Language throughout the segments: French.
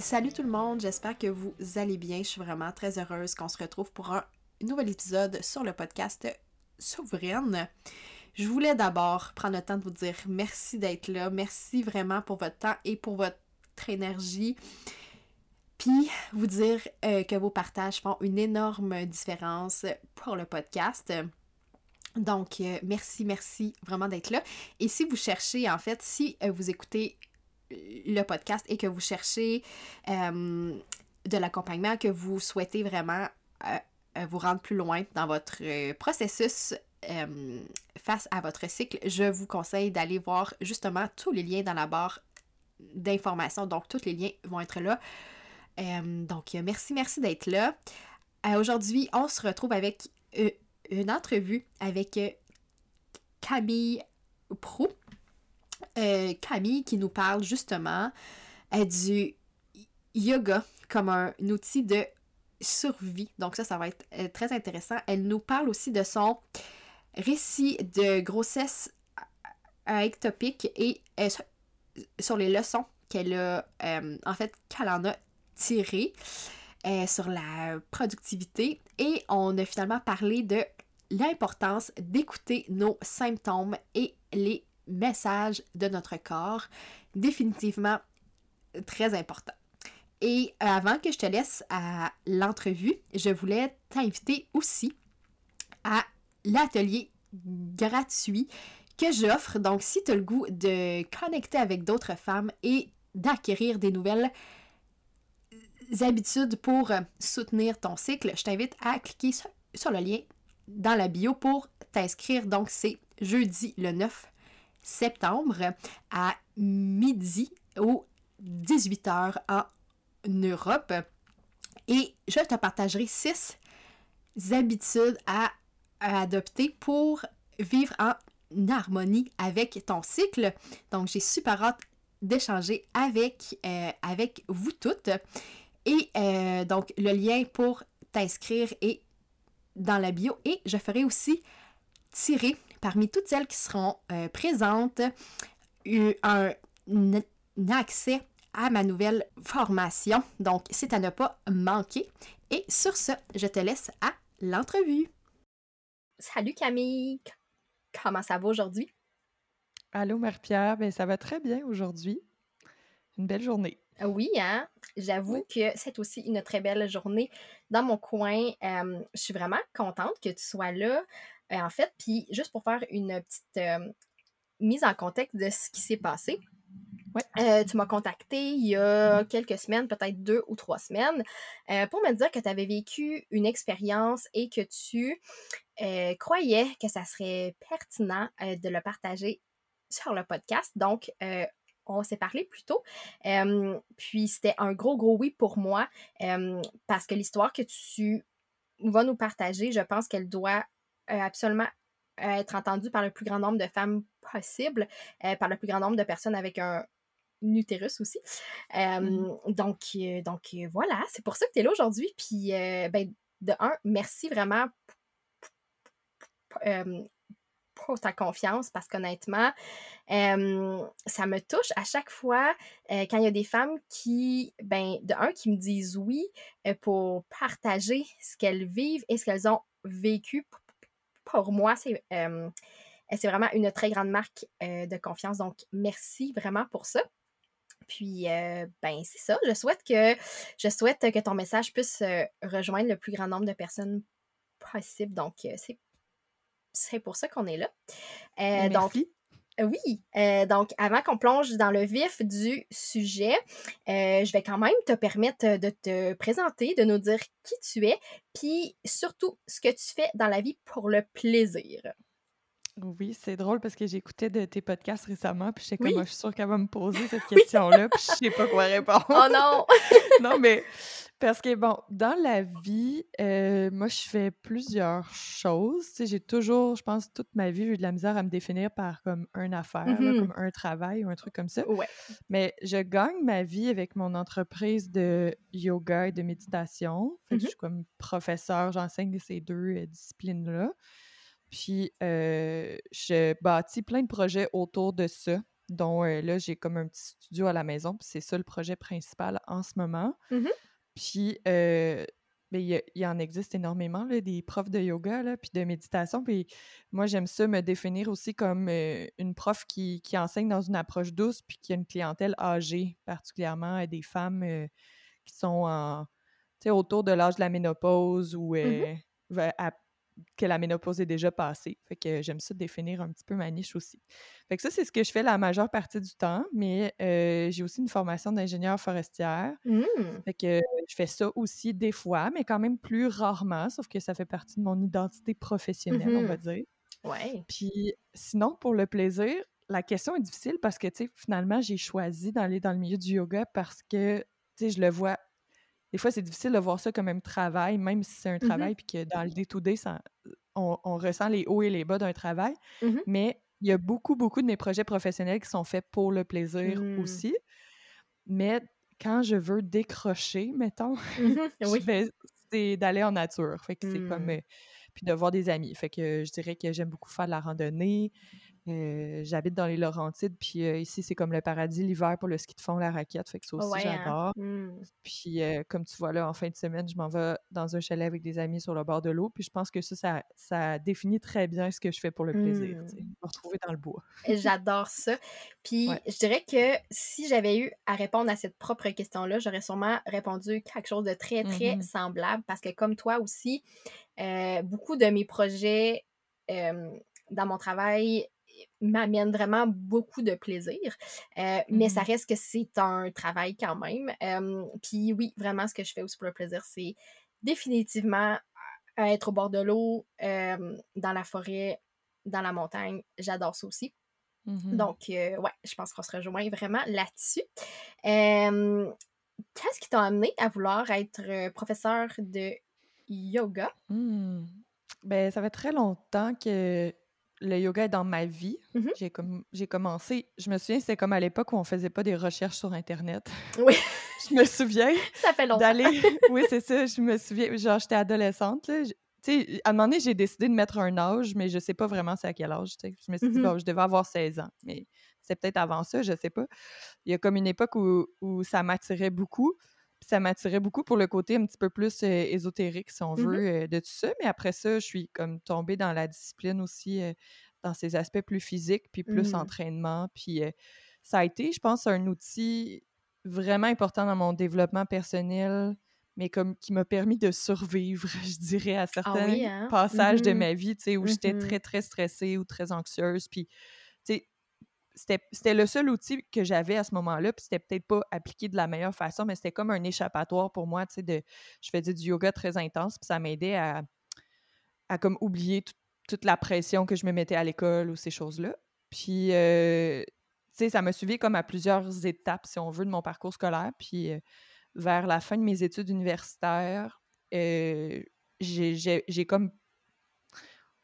Salut tout le monde, j'espère que vous allez bien. Je suis vraiment très heureuse qu'on se retrouve pour un nouvel épisode sur le podcast Souveraine. Je voulais d'abord prendre le temps de vous dire merci d'être là. Merci vraiment pour votre temps et pour votre énergie. Puis vous dire euh, que vos partages font une énorme différence pour le podcast. Donc, euh, merci, merci vraiment d'être là. Et si vous cherchez, en fait, si euh, vous écoutez le podcast et que vous cherchez de l'accompagnement, que vous souhaitez vraiment vous rendre plus loin dans votre processus face à votre cycle, je vous conseille d'aller voir justement tous les liens dans la barre d'informations. Donc, tous les liens vont être là. donc, merci, merci d'être là. Aujourd'hui, on se retrouve avec une entrevue avec euh, Camille Pro. Euh, Camille qui nous parle justement euh, du yoga comme un outil de survie. Donc ça, ça va être très intéressant. Elle nous parle aussi de son récit de grossesse ectopique et sur les leçons qu'elle a, en fait, qu'elle en a tirées. sur la productivité et on a finalement parlé de l'importance d'écouter nos symptômes et les messages de notre corps. Définitivement très important. Et avant que je te laisse à l'entrevue, je voulais t'inviter aussi à l'atelier gratuit que j'offre. Donc, si tu as le goût de connecter avec d'autres femmes et d'acquérir des nouvelles habitudes pour soutenir ton cycle, je t'invite à cliquer sur le lien dans la bio pour t'inscrire. Donc, c'est jeudi le 9 septembre à midi ou 18h en Europe. Et je te partagerai six habitudes à, adopter pour vivre en harmonie avec ton cycle. Donc, j'ai super hâte d'échanger avec, euh, avec vous toutes. Et euh, donc, le lien pour t'inscrire est dans la bio et je ferai aussi tirer parmi toutes celles qui seront euh, présentes un, accès à ma nouvelle formation. Donc, c'est à ne pas manquer. Et sur ce, je te laisse à l'entrevue. Salut Camille! Comment ça va aujourd'hui? Allô Marie-Pierre, ben, ça va très bien aujourd'hui. Une belle journée. Oui, hein? J'avoue que c'est aussi une très belle journée dans mon coin. je suis vraiment contente que tu sois là. Euh, en fait, puis juste pour faire une petite mise en contexte de ce qui s'est passé. Euh, tu m'as contacté il y a quelques semaines, peut-être deux ou trois semaines, euh, pour me dire que tu avais vécu une expérience et que tu croyais que ça serait pertinent de le partager sur le podcast. Donc, on s'est parlé plus tôt. puis c'était un gros, gros oui pour moi parce que l'histoire que tu vas nous partager, je pense qu'elle doit absolument être entendue par le plus grand nombre de femmes possible, par le plus grand nombre de personnes avec un, utérus aussi. Mmh donc, donc voilà, c'est pour ça que tu es là aujourd'hui. Puis, ben, de un, merci vraiment pour ta confiance parce qu'honnêtement, ça me touche à chaque fois quand il y a des femmes qui, ben, de un, qui me disent oui pour partager ce qu'elles vivent et ce qu'elles ont vécu. Pour moi, c'est c'est vraiment une très grande marque de confiance. Donc, merci vraiment pour ça. Puis, euh, ben, c'est ça. Je souhaite que je souhaite que ton message puisse euh, rejoindre le plus grand nombre de personnes possible. Donc, euh, c'est, pour ça qu'on est là. Euh, donc. Oui, euh, donc avant qu'on plonge dans le vif du sujet, euh, je vais quand même te permettre de te présenter, de nous dire qui tu es, puis surtout ce que tu fais dans la vie pour le plaisir. Oui, c'est drôle parce que j'écoutais de tes podcasts récemment, puis j'étais Oui. comme, Ah, je suis sûre qu'elle va me poser cette question-là, puis je sais pas quoi répondre. Oh non! non, mais parce que, bon, dans la vie, euh, moi, je fais plusieurs choses. Tu sais, j'ai toujours, je pense, toute ma vie, j'ai eu de la misère à me définir par comme une affaire, là, Mhm. comme un travail ou un truc comme ça. Ouais. Mais je gagne ma vie avec mon entreprise de yoga et de méditation. Fait que Mhm. je suis comme professeur, j'enseigne ces deux euh, disciplines-là. Puis euh, je bâtis plein de projets autour de ça, dont euh, là, j'ai comme un petit studio à la maison, puis c'est ça le projet principal en ce moment. Mhm. Puis euh, ben, il y, en existe énormément, là, des profs de yoga, là, puis de méditation. Puis moi, j'aime ça me définir aussi comme euh, une prof qui, qui enseigne dans une approche douce, puis qui a une clientèle âgée, particulièrement euh, des femmes euh, qui sont en, autour de l'âge de la ménopause ou vers- à- que la ménopause est déjà passée. Fait que j'aime ça définir un petit peu ma niche aussi. Fait que ça, c'est ce que je fais la majeure partie du temps, mais euh, j'ai aussi une formation d'ingénieur forestière. Mm. Fait que je fais ça aussi des fois, mais quand même plus rarement, sauf que ça fait partie de mon identité professionnelle, on va Mhm. dire. Ouais. Puis sinon, pour le plaisir, la question est difficile parce que, tu sais, finalement, j'ai choisi d'aller dans le milieu du yoga parce que, tu sais, je le vois. Des fois, c'est difficile de voir ça comme un travail, même si c'est un Mhm. travail, puis que dans le day-to-day, on, on ressent les hauts et les bas d'un travail. Mhm. Mais il y a beaucoup, beaucoup de mes projets professionnels qui sont faits pour le plaisir Mm. aussi. Mais quand je veux décrocher, mettons, Oui. c'est d'aller en nature. Fait que c'est Mm. comme. euh, puis de voir des amis. Fait que je dirais que j'aime beaucoup faire de la randonnée. Euh, J'habite dans les Laurentides, puis euh, ici, c'est comme le paradis l'hiver pour le ski de fond, la raquette. Fait que ça aussi, Ouais, hein. j'adore. Mm. Puis euh, comme tu vois là, en fin de semaine, je m'en vais dans un chalet avec des amis sur le bord de l'eau. Puis je pense que ça, ça, ça définit très bien ce que je fais pour le plaisir. Mm. sais. Me retrouver dans le bois. J'adore ça. Puis Ouais. je dirais que si j'avais eu à répondre à cette propre question-là, j'aurais sûrement répondu quelque chose de très, très Mhm. semblable parce que comme toi aussi, beaucoup de mes projets dans mon travail m'amènent vraiment beaucoup de plaisir. Euh, Mais ça Mhm. reste que c'est un travail quand même. Euh, Puis oui, vraiment, ce que je fais aussi pour le plaisir, c'est définitivement être au bord de l'eau, euh, dans la forêt, dans la montagne. J'adore ça aussi. Mhm. Donc, euh, ouais, je pense qu'on se rejoint vraiment là-dessus. Qu'est-ce qui t'a amené à vouloir être euh, professeur de yoga? Hmm. Ben, ça fait très longtemps que le yoga est dans ma vie. Mhm. J'ai comme j'ai commencé, je me souviens, c'était comme à l'époque où on faisait pas des recherches sur Internet. Oui, je me souviens ça fait longtemps. d'aller. oui, c'est ça. Je me souviens, genre, j'étais adolescente. Là. Tu sais, à un moment donné, j'ai décidé de mettre un âge, mais je sais pas vraiment c'est à quel âge. Je me suis dit, Mhm. bon, je devais avoir 16 ans, mais c'est peut-être avant ça, je sais pas. Il y a comme une époque où, où ça m'attirait beaucoup. Ça m'attirait beaucoup pour le côté un petit peu plus euh, ésotérique, si on Mhm. veut, euh, de tout ça. Mais après ça, je suis comme tombée dans la discipline aussi, euh, dans ses aspects plus physiques, puis plus Mm. entraînement. Puis ça a été, je pense, un outil vraiment important dans mon développement personnel, mais comme qui m'a permis de survivre, je dirais, à certains oui, hein? passages de Mhm. ma vie, tu sais, où j'étais très, très stressée ou très anxieuse. Puis, c'était le seul outil que j'avais à ce moment-là, puis c'était peut-être pas appliqué de la meilleure façon, mais c'était comme un échappatoire pour moi, tu sais, de... Je faisais du yoga très intense, puis ça m'aidait à, à comme oublier tout- toute la pression que je me mettais à l'école ou ces choses-là. Puis, euh, tu sais, ça m'a suivi comme à plusieurs étapes, si on veut, de mon parcours scolaire. Puis, euh, vers la fin de mes études universitaires, euh, j'ai comme,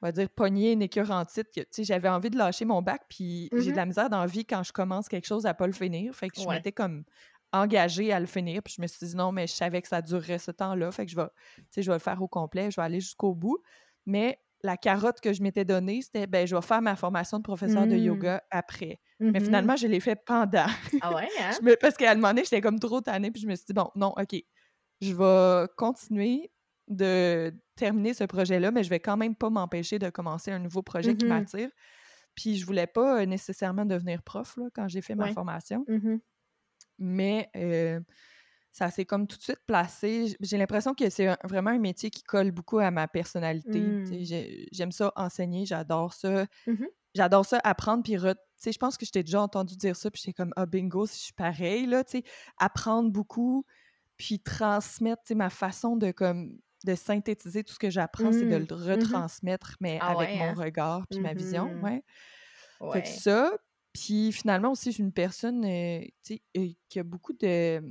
on va dire, pogné une écœur en titre. que, Tu sais, j'avais envie de lâcher mon bac, puis j'ai de la misère dans la vie quand je commence quelque chose à pas le finir. Fait que je Ouais. m'étais comme engagée à le finir, puis je me suis dit non, mais je savais que ça durerait ce temps-là, fait que je vais, tu sais, je vais le faire au complet, je vais aller jusqu'au bout. Mais la carotte que je m'étais donnée, c'était, ben, je vais faire ma formation de professeur de Mm. yoga après. Mais Mhm. finalement, je l'ai fait pendant. Ah ouais, hein? Je me- Parce qu'à un moment donné, j'étais comme trop tannée, puis je me suis dit, bon, non, OK, je vais continuer de terminer ce projet-là, mais je vais quand même pas m'empêcher de commencer un nouveau projet qui Mhm. m'attire. Puis je voulais pas euh, nécessairement devenir prof là, quand j'ai fait ma formation. Mhm. mais euh, ça s'est comme tout de suite placé. J'ai l'impression que c'est vraiment un métier qui colle beaucoup à ma personnalité. Mmh. J'aime ça enseigner, j'adore ça. Mmh j'adore ça apprendre, puis je pense que je t'ai déjà entendu dire ça, puis j'étais comme, ah, bingo, je suis pareil, là, tu sais, apprendre beaucoup, puis transmettre, ma façon de, comme, de synthétiser tout ce que j'apprends, c'est de mmh. le retransmettre, mais ah avec mon hein? regard, puis ma vision, ouais. Fait que ça, puis finalement aussi, je suis une personne, euh, tu sais, euh, qui a beaucoup de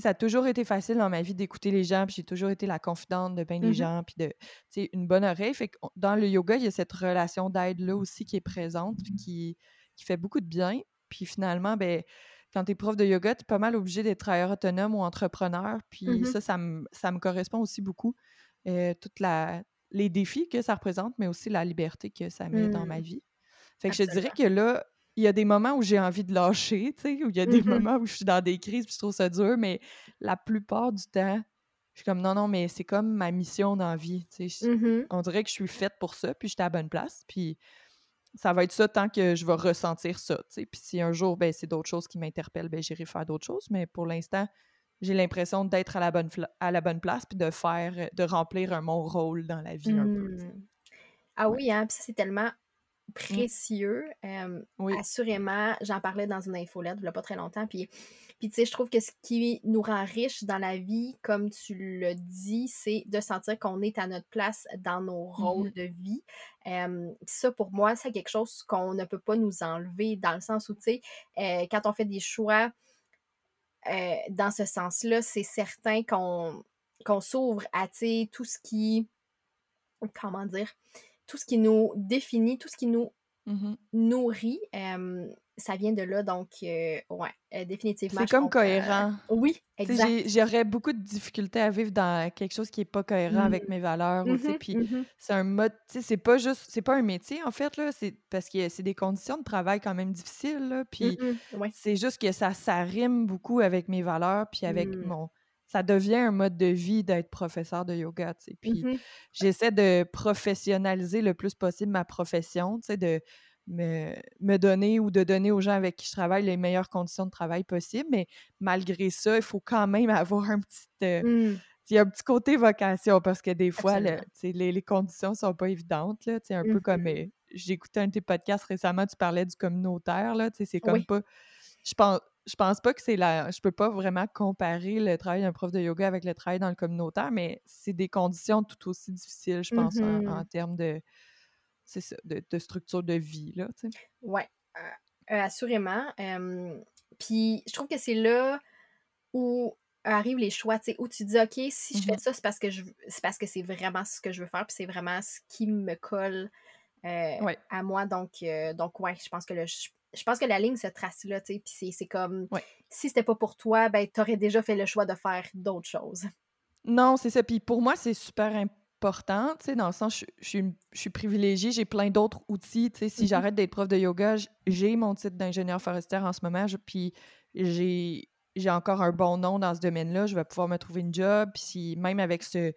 ça a toujours été facile dans ma vie d'écouter les gens, puis j'ai toujours été la confidente de bien des mmh gens, puis de, une bonne oreille. Fait que dans le yoga, il y a cette relation d'aide-là aussi qui est présente, puis qui, qui fait beaucoup de bien. Puis finalement, ben, quand tu es prof de yoga, tu es pas mal obligé d'être travailleur autonome ou entrepreneur. Puis mmh ça, ça me, ça me correspond aussi beaucoup. Euh, toute la, les défis que ça représente, mais aussi la liberté que ça met dans ma mmh. vie. Fait que je dirais que là, il y a des moments où j'ai envie de lâcher, tu sais, où il y a des mmh moments où je suis dans des crises puis je trouve ça dur, mais la plupart du temps, je suis comme non, non, mais c'est comme ma mission dans la vie. Tu sais, mmh On dirait que je suis faite pour ça, puis j'étais à la bonne place. Puis ça va être ça tant que je vais ressentir ça. Puis si un jour, ben, c'est d'autres choses qui m'interpellent, ben, j'irai faire d'autres choses. Mais pour l'instant, j'ai l'impression d'être à la bonne à la bonne place puis de faire, de remplir un, mon rôle dans la vie un peu. Mmh. Ah oui, hein, puis ça, c'est tellement Mmh. précieux. Assurément, j'en parlais dans une infolette il n'y a pas très longtemps. Puis, puis tu sais, je trouve que ce qui nous rend riches dans la vie, comme tu le dis, c'est de sentir qu'on est à notre place dans nos rôles mmh de vie. ça, pour moi, c'est quelque chose qu'on ne peut pas nous enlever dans le sens où, tu sais, quand on fait des choix dans ce sens-là, c'est certain qu'on qu'on s'ouvre à, tout ce qui, comment dire, tout ce qui nous définit, tout ce qui nous mmh nourrit, ça vient de là. Donc, euh, ouais, euh, définitivement. C'est comme cohérent. oui, exact. J'aurais beaucoup de difficultés à vivre dans quelque chose qui n'est pas cohérent avec mmh. mes valeurs. Mmh puis c'est un mode, tu sais, c'est pas juste, c'est pas un métier en fait, là, c'est parce que c'est des conditions de travail quand même difficiles. Là, puis c'est juste que ça, ça rime beaucoup avec mes valeurs, puis avec mon ça devient un mode de vie d'être professeur de yoga, tu sais. Puis mmh j'essaie de professionnaliser le plus possible ma profession, tu sais, de me, donner ou de donner aux gens avec qui je travaille les meilleures conditions de travail possibles. Mais malgré ça, il faut quand même avoir un petit... Euh, mmh. Il y a un petit côté vocation parce que des fois, le, les, les conditions sont pas évidentes. Là, un peu comme... Euh, j'ai écouté un de tes podcasts récemment, tu parlais du communautaire. C'est comme pas... Je pense, je pense pas que c'est la. Je peux pas vraiment comparer le travail d'un prof de yoga avec le travail dans le communautaire, mais c'est des conditions tout aussi difficiles, je pense, en, mmh termes de, de, structure de vie. Là, Oui, euh, euh, assurément. Puis je trouve que c'est là où arrivent les choix, où tu dis, OK, si je fais mmh ça, c'est parce que je c'est parce que c'est vraiment ce que je veux faire, puis c'est vraiment ce qui me colle euh, à moi. Donc, donc ouais, je pense que le, je pense que la ligne se trace là, tu sais, puis c'est comme, si c'était pas pour toi, ben, t'aurais déjà fait le choix de faire d'autres choses. Non, c'est ça. Puis pour moi, c'est super important, tu sais, dans le sens, je, suis privilégiée, j'ai plein d'autres outils, tu sais, si mm-hmm. j'arrête d'être prof de yoga, j'ai mon titre d'ingénieur forestière en ce moment, puis j'ai j'ai encore un bon nom dans ce domaine-là, je vais pouvoir me trouver une job, puis même avec ce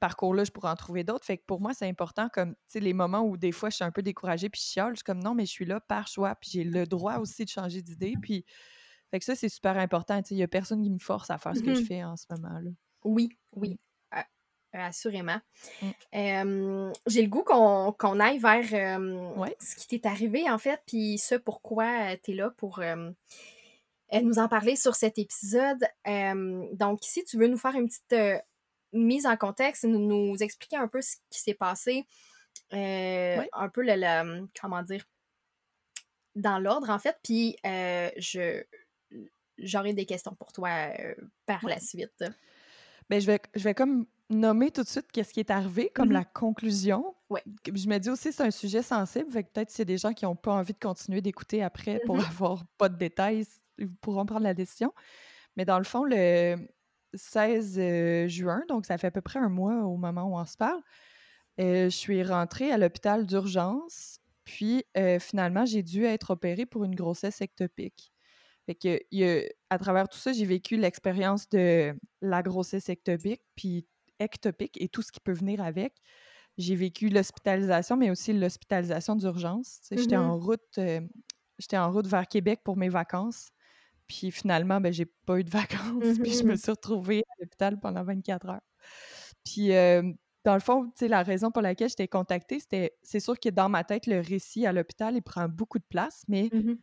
parcours-là, je pourrais en trouver d'autres. Fait que pour moi, c'est important, comme, tu sais, les moments où des fois, je suis un peu découragée, puis je chiale, je suis comme, non, mais je suis là par choix, puis j'ai le droit aussi de changer d'idée, puis... Fait que ça, c'est super important. Il n'y a personne qui me force à faire ce que je mmh fais en ce moment-là. Oui, oui. Euh, assurément. Mmh. j'ai le goût qu'on aille vers ce qui t'est arrivé, en fait, puis ce pourquoi tu es là pour nous en parler sur cet épisode. donc, si tu veux nous faire une petite mise en contexte, nous, nous expliquer un peu ce qui s'est passé, euh, un peu le, comment dire, dans l'ordre en fait, puis euh, je j'aurai des questions pour toi euh, par la suite. Ben, je vais, je vais comme nommer tout de suite qu'est-ce qui est arrivé, comme mm-hmm. la conclusion. Ouais. Je me dis aussi c'est un sujet sensible, fait que peut-être s'il y a des gens qui n'ont pas envie de continuer d'écouter après pour mm-hmm. avoir pas de détails, ils pourront prendre la décision. Mais dans le fond, le, 16 juin, donc ça fait à peu près un mois au moment où on se parle. je suis rentrée à l'hôpital d'urgence, puis finalement, j'ai dû être opérée pour une grossesse ectopique. Fait que, à travers tout ça, j'ai vécu l'expérience de la grossesse ectopique, puis ectopique et tout ce qui peut venir avec. J'ai vécu l'hospitalisation, mais aussi l'hospitalisation d'urgence. J'étais mmh en route, j'étais en route vers Québec pour mes vacances. Puis finalement, ben, j'ai pas eu de vacances. Puis je me Mhm. suis retrouvée à l'hôpital pendant 24 heures. Puis euh, dans le fond, tu sais, la raison pour laquelle je t'ai contactée, c'était, c'est sûr que dans ma tête, le récit à l'hôpital, il prend beaucoup de place, mais Mhm.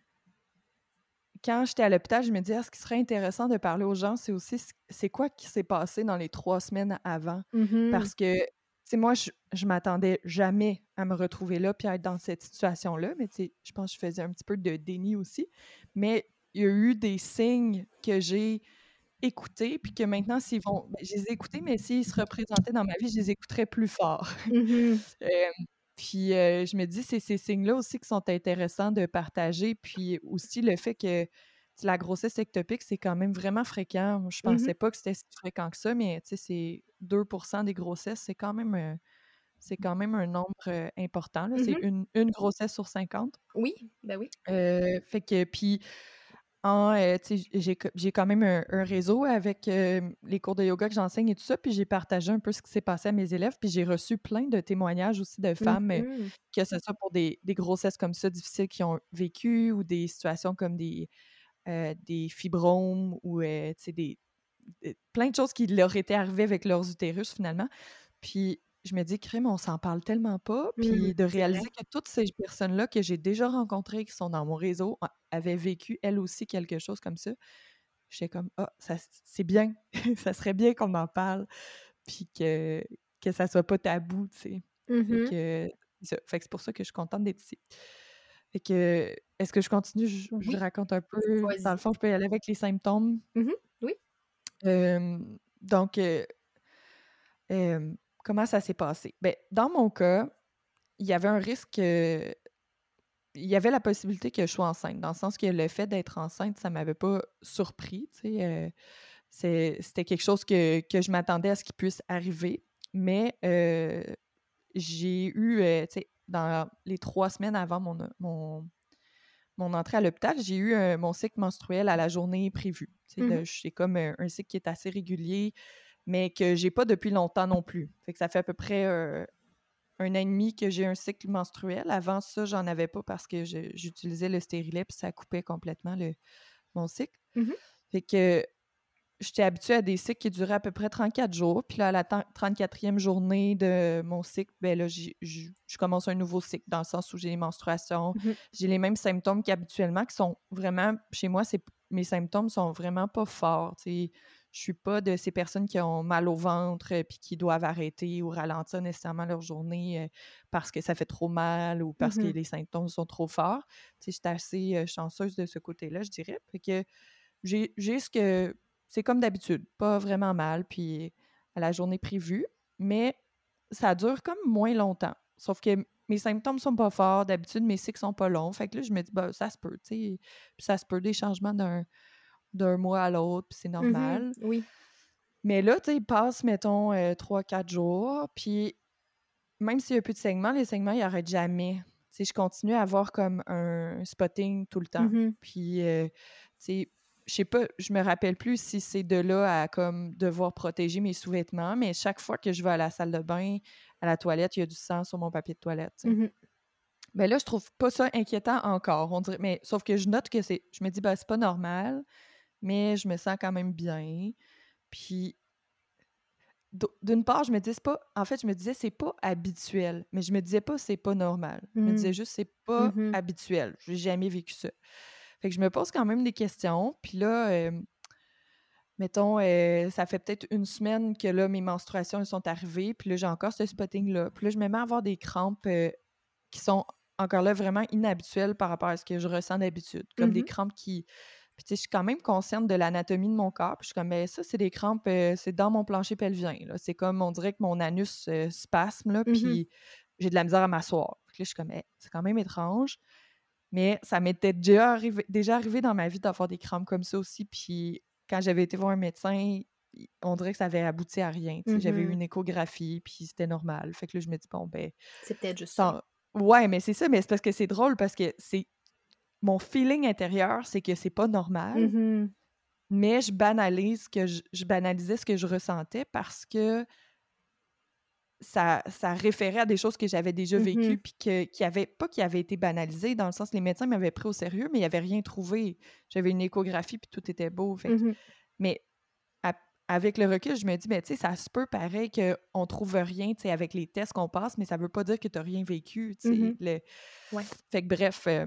quand j'étais à l'hôpital, je me disais, Ah, ce qui serait intéressant de parler aux gens, c'est aussi c'est quoi qui s'est passé dans les trois semaines avant? Mhm. Parce que, tu sais, moi, je, je m'attendais jamais à me retrouver là puis à être dans cette situation-là. Mais, tu sais, je pense que je faisais un petit peu de déni aussi. Mais il y a eu des signes que j'ai écoutés puis que maintenant, s'ils vont. ben, je les ai écoutés, mais s'ils se représentaient dans ma vie, je les écouterais plus fort. Mhm. Euh, puis euh, je me dis, c'est ces signes-là aussi qui sont intéressants de partager. Puis aussi le fait que la grossesse ectopique, c'est quand même vraiment fréquent. Moi, Je Mhm. pensais pas que c'était si fréquent que ça, mais tu sais, c'est 2% des grossesses, c'est quand même, euh, c'est quand même un nombre euh, important. C'est Mhm. une, une grossesse sur 50. Oui, ben oui. Euh, fait que, puis, en, euh, j'ai j'ai quand même un, un réseau avec euh, les cours de yoga que j'enseigne et tout ça, puis j'ai partagé un peu ce qui s'est passé à mes élèves, puis j'ai reçu plein de témoignages aussi de femmes, euh, Mhm. que ce soit pour des, des grossesses comme ça difficiles qui ont vécu ou des situations comme des, des fibromes ou des- plein de choses qui leur étaient arrivées avec leurs utérus finalement. Puis je me dis, crème, on s'en parle tellement pas. Puis Mhm, de réaliser que toutes ces personnes-là que j'ai déjà rencontrées, qui sont dans mon réseau, avaient vécu elles aussi quelque chose comme ça. J'étais comme, ah, c'est bien. ça serait bien qu'on en parle. Puis que, que ça soit pas tabou, tu sais. Fait que c'est ça. Fait que c'est pour ça que je suis contente d'être ici. Fait que, est-ce que je continue? Je, raconte un peu. Dans le fond, je peux y aller avec les symptômes. Mhm. Oui. Euh, donc, euh, euh, comment ça s'est passé? Ben, dans mon cas, il y avait un risque. euh, il y avait la possibilité que je sois enceinte, dans le sens que le fait d'être enceinte, ça m'avait pas surpris. euh, c'est- C'était quelque chose que, que je m'attendais à ce qui puisse arriver. Mais euh, j'ai eu, dans les trois semaines avant mon, mon, mon entrée à l'hôpital, j'ai eu mon cycle menstruel à la journée prévue. De- J'ai comme un, un cycle qui est assez régulier, mais que j'ai pas depuis longtemps non plus. Fait que ça fait à peu près euh, un an et demi que j'ai un cycle menstruel. Avant ça, j'en avais pas parce que j'utilisais le stérilet puis ça coupait complètement le, mon cycle. Mhm. Fait que j'étais habituée à des cycles qui duraient à peu près 34 jours. Puis là, à la ten- 34e journée de mon cycle, ben là, je commence un nouveau cycle dans le sens où j'ai les menstruations. Mhm. J'ai les mêmes symptômes qu'habituellement qui sont vraiment, chez moi, mes symptômes sont vraiment pas forts. Je suis pas de ces personnes qui ont mal au ventre euh, puis qui doivent arrêter ou ralentir nécessairement leur journée euh, parce que ça fait trop mal ou parce que Mhm. les symptômes sont trop forts. Tu sais, J'étais assez euh, chanceuse de ce côté-là, je dirais. Fait que j'ai ce que c'est comme d'habitude, pas vraiment mal, puis à la journée prévue, mais ça dure comme moins longtemps. Sauf que mes symptômes sont pas forts, d'habitude mes cycles sont pas longs. Fait que là, je me dis, bah, ça se peut, tu sais. Puis ça se peut des changements d'un d'un mois à l'autre, puis c'est Mhm. normal. Oui. Mais là, tu sais, il passe, mettons, 3-4 jours, puis même s'il y a plus de saignements, les saignements, ils n'arrêtent jamais. Tu sais, je continue à avoir comme un spotting tout le temps. Mhm. Puis, euh, tu sais, je sais pas, je me rappelle plus si c'est de là à comme devoir protéger mes sous-vêtements, mais chaque fois que je vais à la salle de bain, à la toilette, il y a du sang sur mon papier de toilette. tu sais. Ben là, je trouve pas ça inquiétant encore, on dirait. Mais sauf que je note que c'est. Je me dis, ben, c'est pas normal, mais je me sens quand même bien. Puis, d'une part, je me dis, c'est pas. En fait, je me disais, c'est pas habituel. Mais je me disais pas, c'est pas normal. Je me Mm. disais juste, c'est pas Mhm. habituel. J'ai jamais vécu ça. Fait que je me pose quand même des questions. Puis là, euh, mettons, euh, ça fait peut-être une semaine que là, mes menstruations elles sont arrivées. Puis là, j'ai encore ce spotting-là. Puis là, je me mets à avoir des crampes euh, qui sont encore là vraiment inhabituelles par rapport à ce que je ressens d'habitude. Comme des Mhm. crampes qui. Puis tu sais, je suis quand même consciente de l'anatomie de mon corps. Puis je suis comme, ben ça, c'est des crampes, euh, c'est dans mon plancher pelvien. là. C'est comme, on dirait que mon anus euh, spasme, là, Mhm. puis j'ai de la misère à m'asseoir. Puis là, je suis comme, Eh, c'est quand même étrange. Mais ça m'était déjà arrivé, déjà arrivé dans ma vie d'avoir des crampes comme ça aussi. Puis quand j'avais été voir un médecin, on dirait que ça avait abouti à rien. J'avais eu Mhm. une échographie, puis c'était normal. Fait que là, je me dis, bon, ben, C'est peut-être juste ça- ça. Ouais, mais c'est ça, mais c'est parce que c'est drôle parce que c'est. Mon feeling intérieur, c'est que c'est pas normal, Mhm. mais je banalise que je, je banalisais ce que je ressentais parce que ça, ça référait à des choses que j'avais déjà vécues, Mhm. puis que, qui avaient, pas qui avaient été banalisées, dans le sens les médecins m'avaient pris au sérieux, mais ils n'avaient rien trouvé. J'avais une échographie, puis tout était beau. fait que- Mhm. Mais à- avec le recul, je me dis, mais tu sais, ça se peut pareil qu'on trouve rien, tu sais, avec les tests qu'on passe, mais ça veut pas dire que tu n'as rien vécu, tu sais. Le- Ouais. Fait que bref, euh,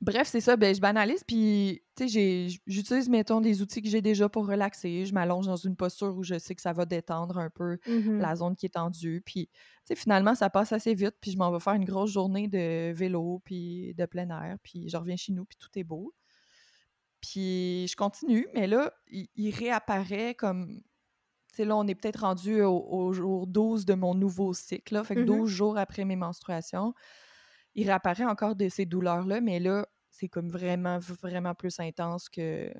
bref, c'est ça, ben, je banalise, puis tu sais, j'ai- j'utilise, mettons, des outils que j'ai déjà pour relaxer. Je m'allonge dans une posture où je sais que ça va détendre un peu Mhm. la zone qui est tendue. Puis, finalement, ça passe assez vite. Puis, je m'en vais faire une grosse journée de vélo, puis de plein air. Puis, je reviens chez nous, puis tout est beau. Puis, je continue, mais là, il, il réapparaît comme. Tu sais, là, on est peut-être rendu au, au jour 12 de mon nouveau cycle. Là, fait que Mhm. 12 jours après mes menstruations, il réapparaît encore de ces douleurs-là, mais là, c'est comme vraiment, vraiment plus intense que,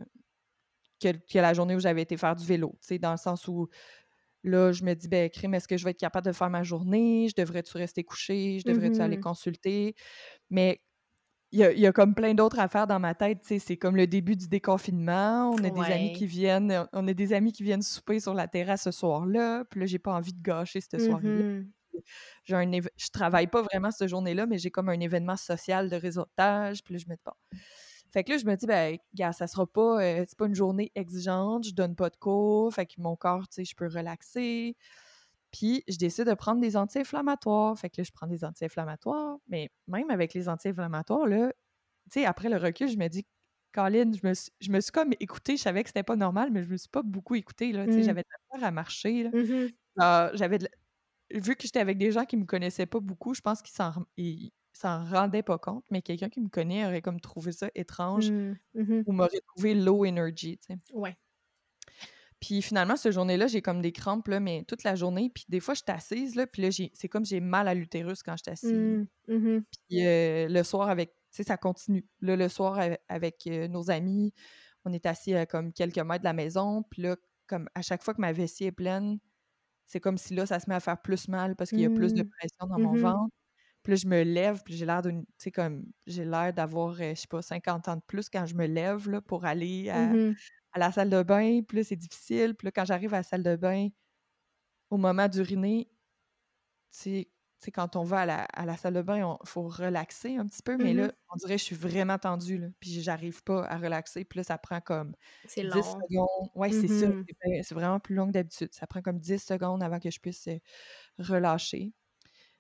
que, que la journée où j'avais été faire du vélo. Dans le sens où Là, je me dis, ben, crime, est-ce que je vais être capable de faire ma journée? Je devrais-tu rester couché? Je devrais-tu aller Mhm. consulter? Mais il y a, il y a comme plein d'autres affaires dans ma tête. C'est comme le début du déconfinement. On a des amis qui viennent, on a des amis qui viennent souper sur la terrasse ce soir-là. Puis là, j'ai pas envie de gâcher cette soirée-là. J'ai un éve- Je travaille pas vraiment cette journée-là, mais j'ai comme un événement social de réseautage. Puis là, je me dis, bon. Fait que là, je me dis, ben, gars, ça sera pas, euh, c'est pas une journée exigeante, je donne pas de cours, fait que mon corps, tu sais, je peux relaxer. Puis, je décide de prendre des anti-inflammatoires. Fait que là, je prends des anti-inflammatoires. Mais même avec les anti-inflammatoires, là, tu sais, après le recul, je me dis, Colin, je me, suis- je me suis comme écoutée, je savais que c'était pas normal, mais je me suis pas beaucoup écoutée, là. Tu sais, Mm. j'avais de la peur à marcher, là. Mhm. Ah, j'avais de la- Vu que j'étais avec des gens qui me connaissaient pas beaucoup, je pense qu'ils s'en s'en rendaient pas compte, mais quelqu'un qui me connaît aurait comme trouvé ça étrange Mhm. Mhm. ou m'aurait trouvé low energy, tu sais. Ouais. Puis finalement, cette journée-là, j'ai comme des crampes, là, mais toute la journée. Puis des fois, je suis assise, là, puis là, c'est comme j'ai mal à l'utérus quand je suis assise. Mhm. Puis euh, le soir, avec, tu sais, ça continue. Là, le soir, ave- avec euh, nos amis, on est assis à comme quelques mètres de la maison. Puis là, comme à chaque fois que ma vessie est pleine, c'est comme si là, ça se met à faire plus mal parce qu'il y a plus de Mm. pression dans mon Mhm. ventre. Puis là, je me lève, puis j'ai l'air d'une. Tu sais, comme. J'ai l'air d'avoir, euh, je sais pas, 50 ans de plus quand je me lève, là, pour aller à, à la salle de bain. Puis là, c'est difficile. Puis là, quand j'arrive à la salle de bain, au moment d'uriner, tu sais, sais, quand on va à la, à la salle de bain, il faut relaxer un petit peu. Mais là, Mhm. on dirait que je suis vraiment tendue, là. Puis j'arrive pas à relaxer. Puis là, ça prend comme C'est 10 long. secondes. Ouais, c'est ça. Mhm. C'est C'est vraiment plus long que d'habitude. Ça prend comme 10 secondes avant que je puisse euh, relâcher.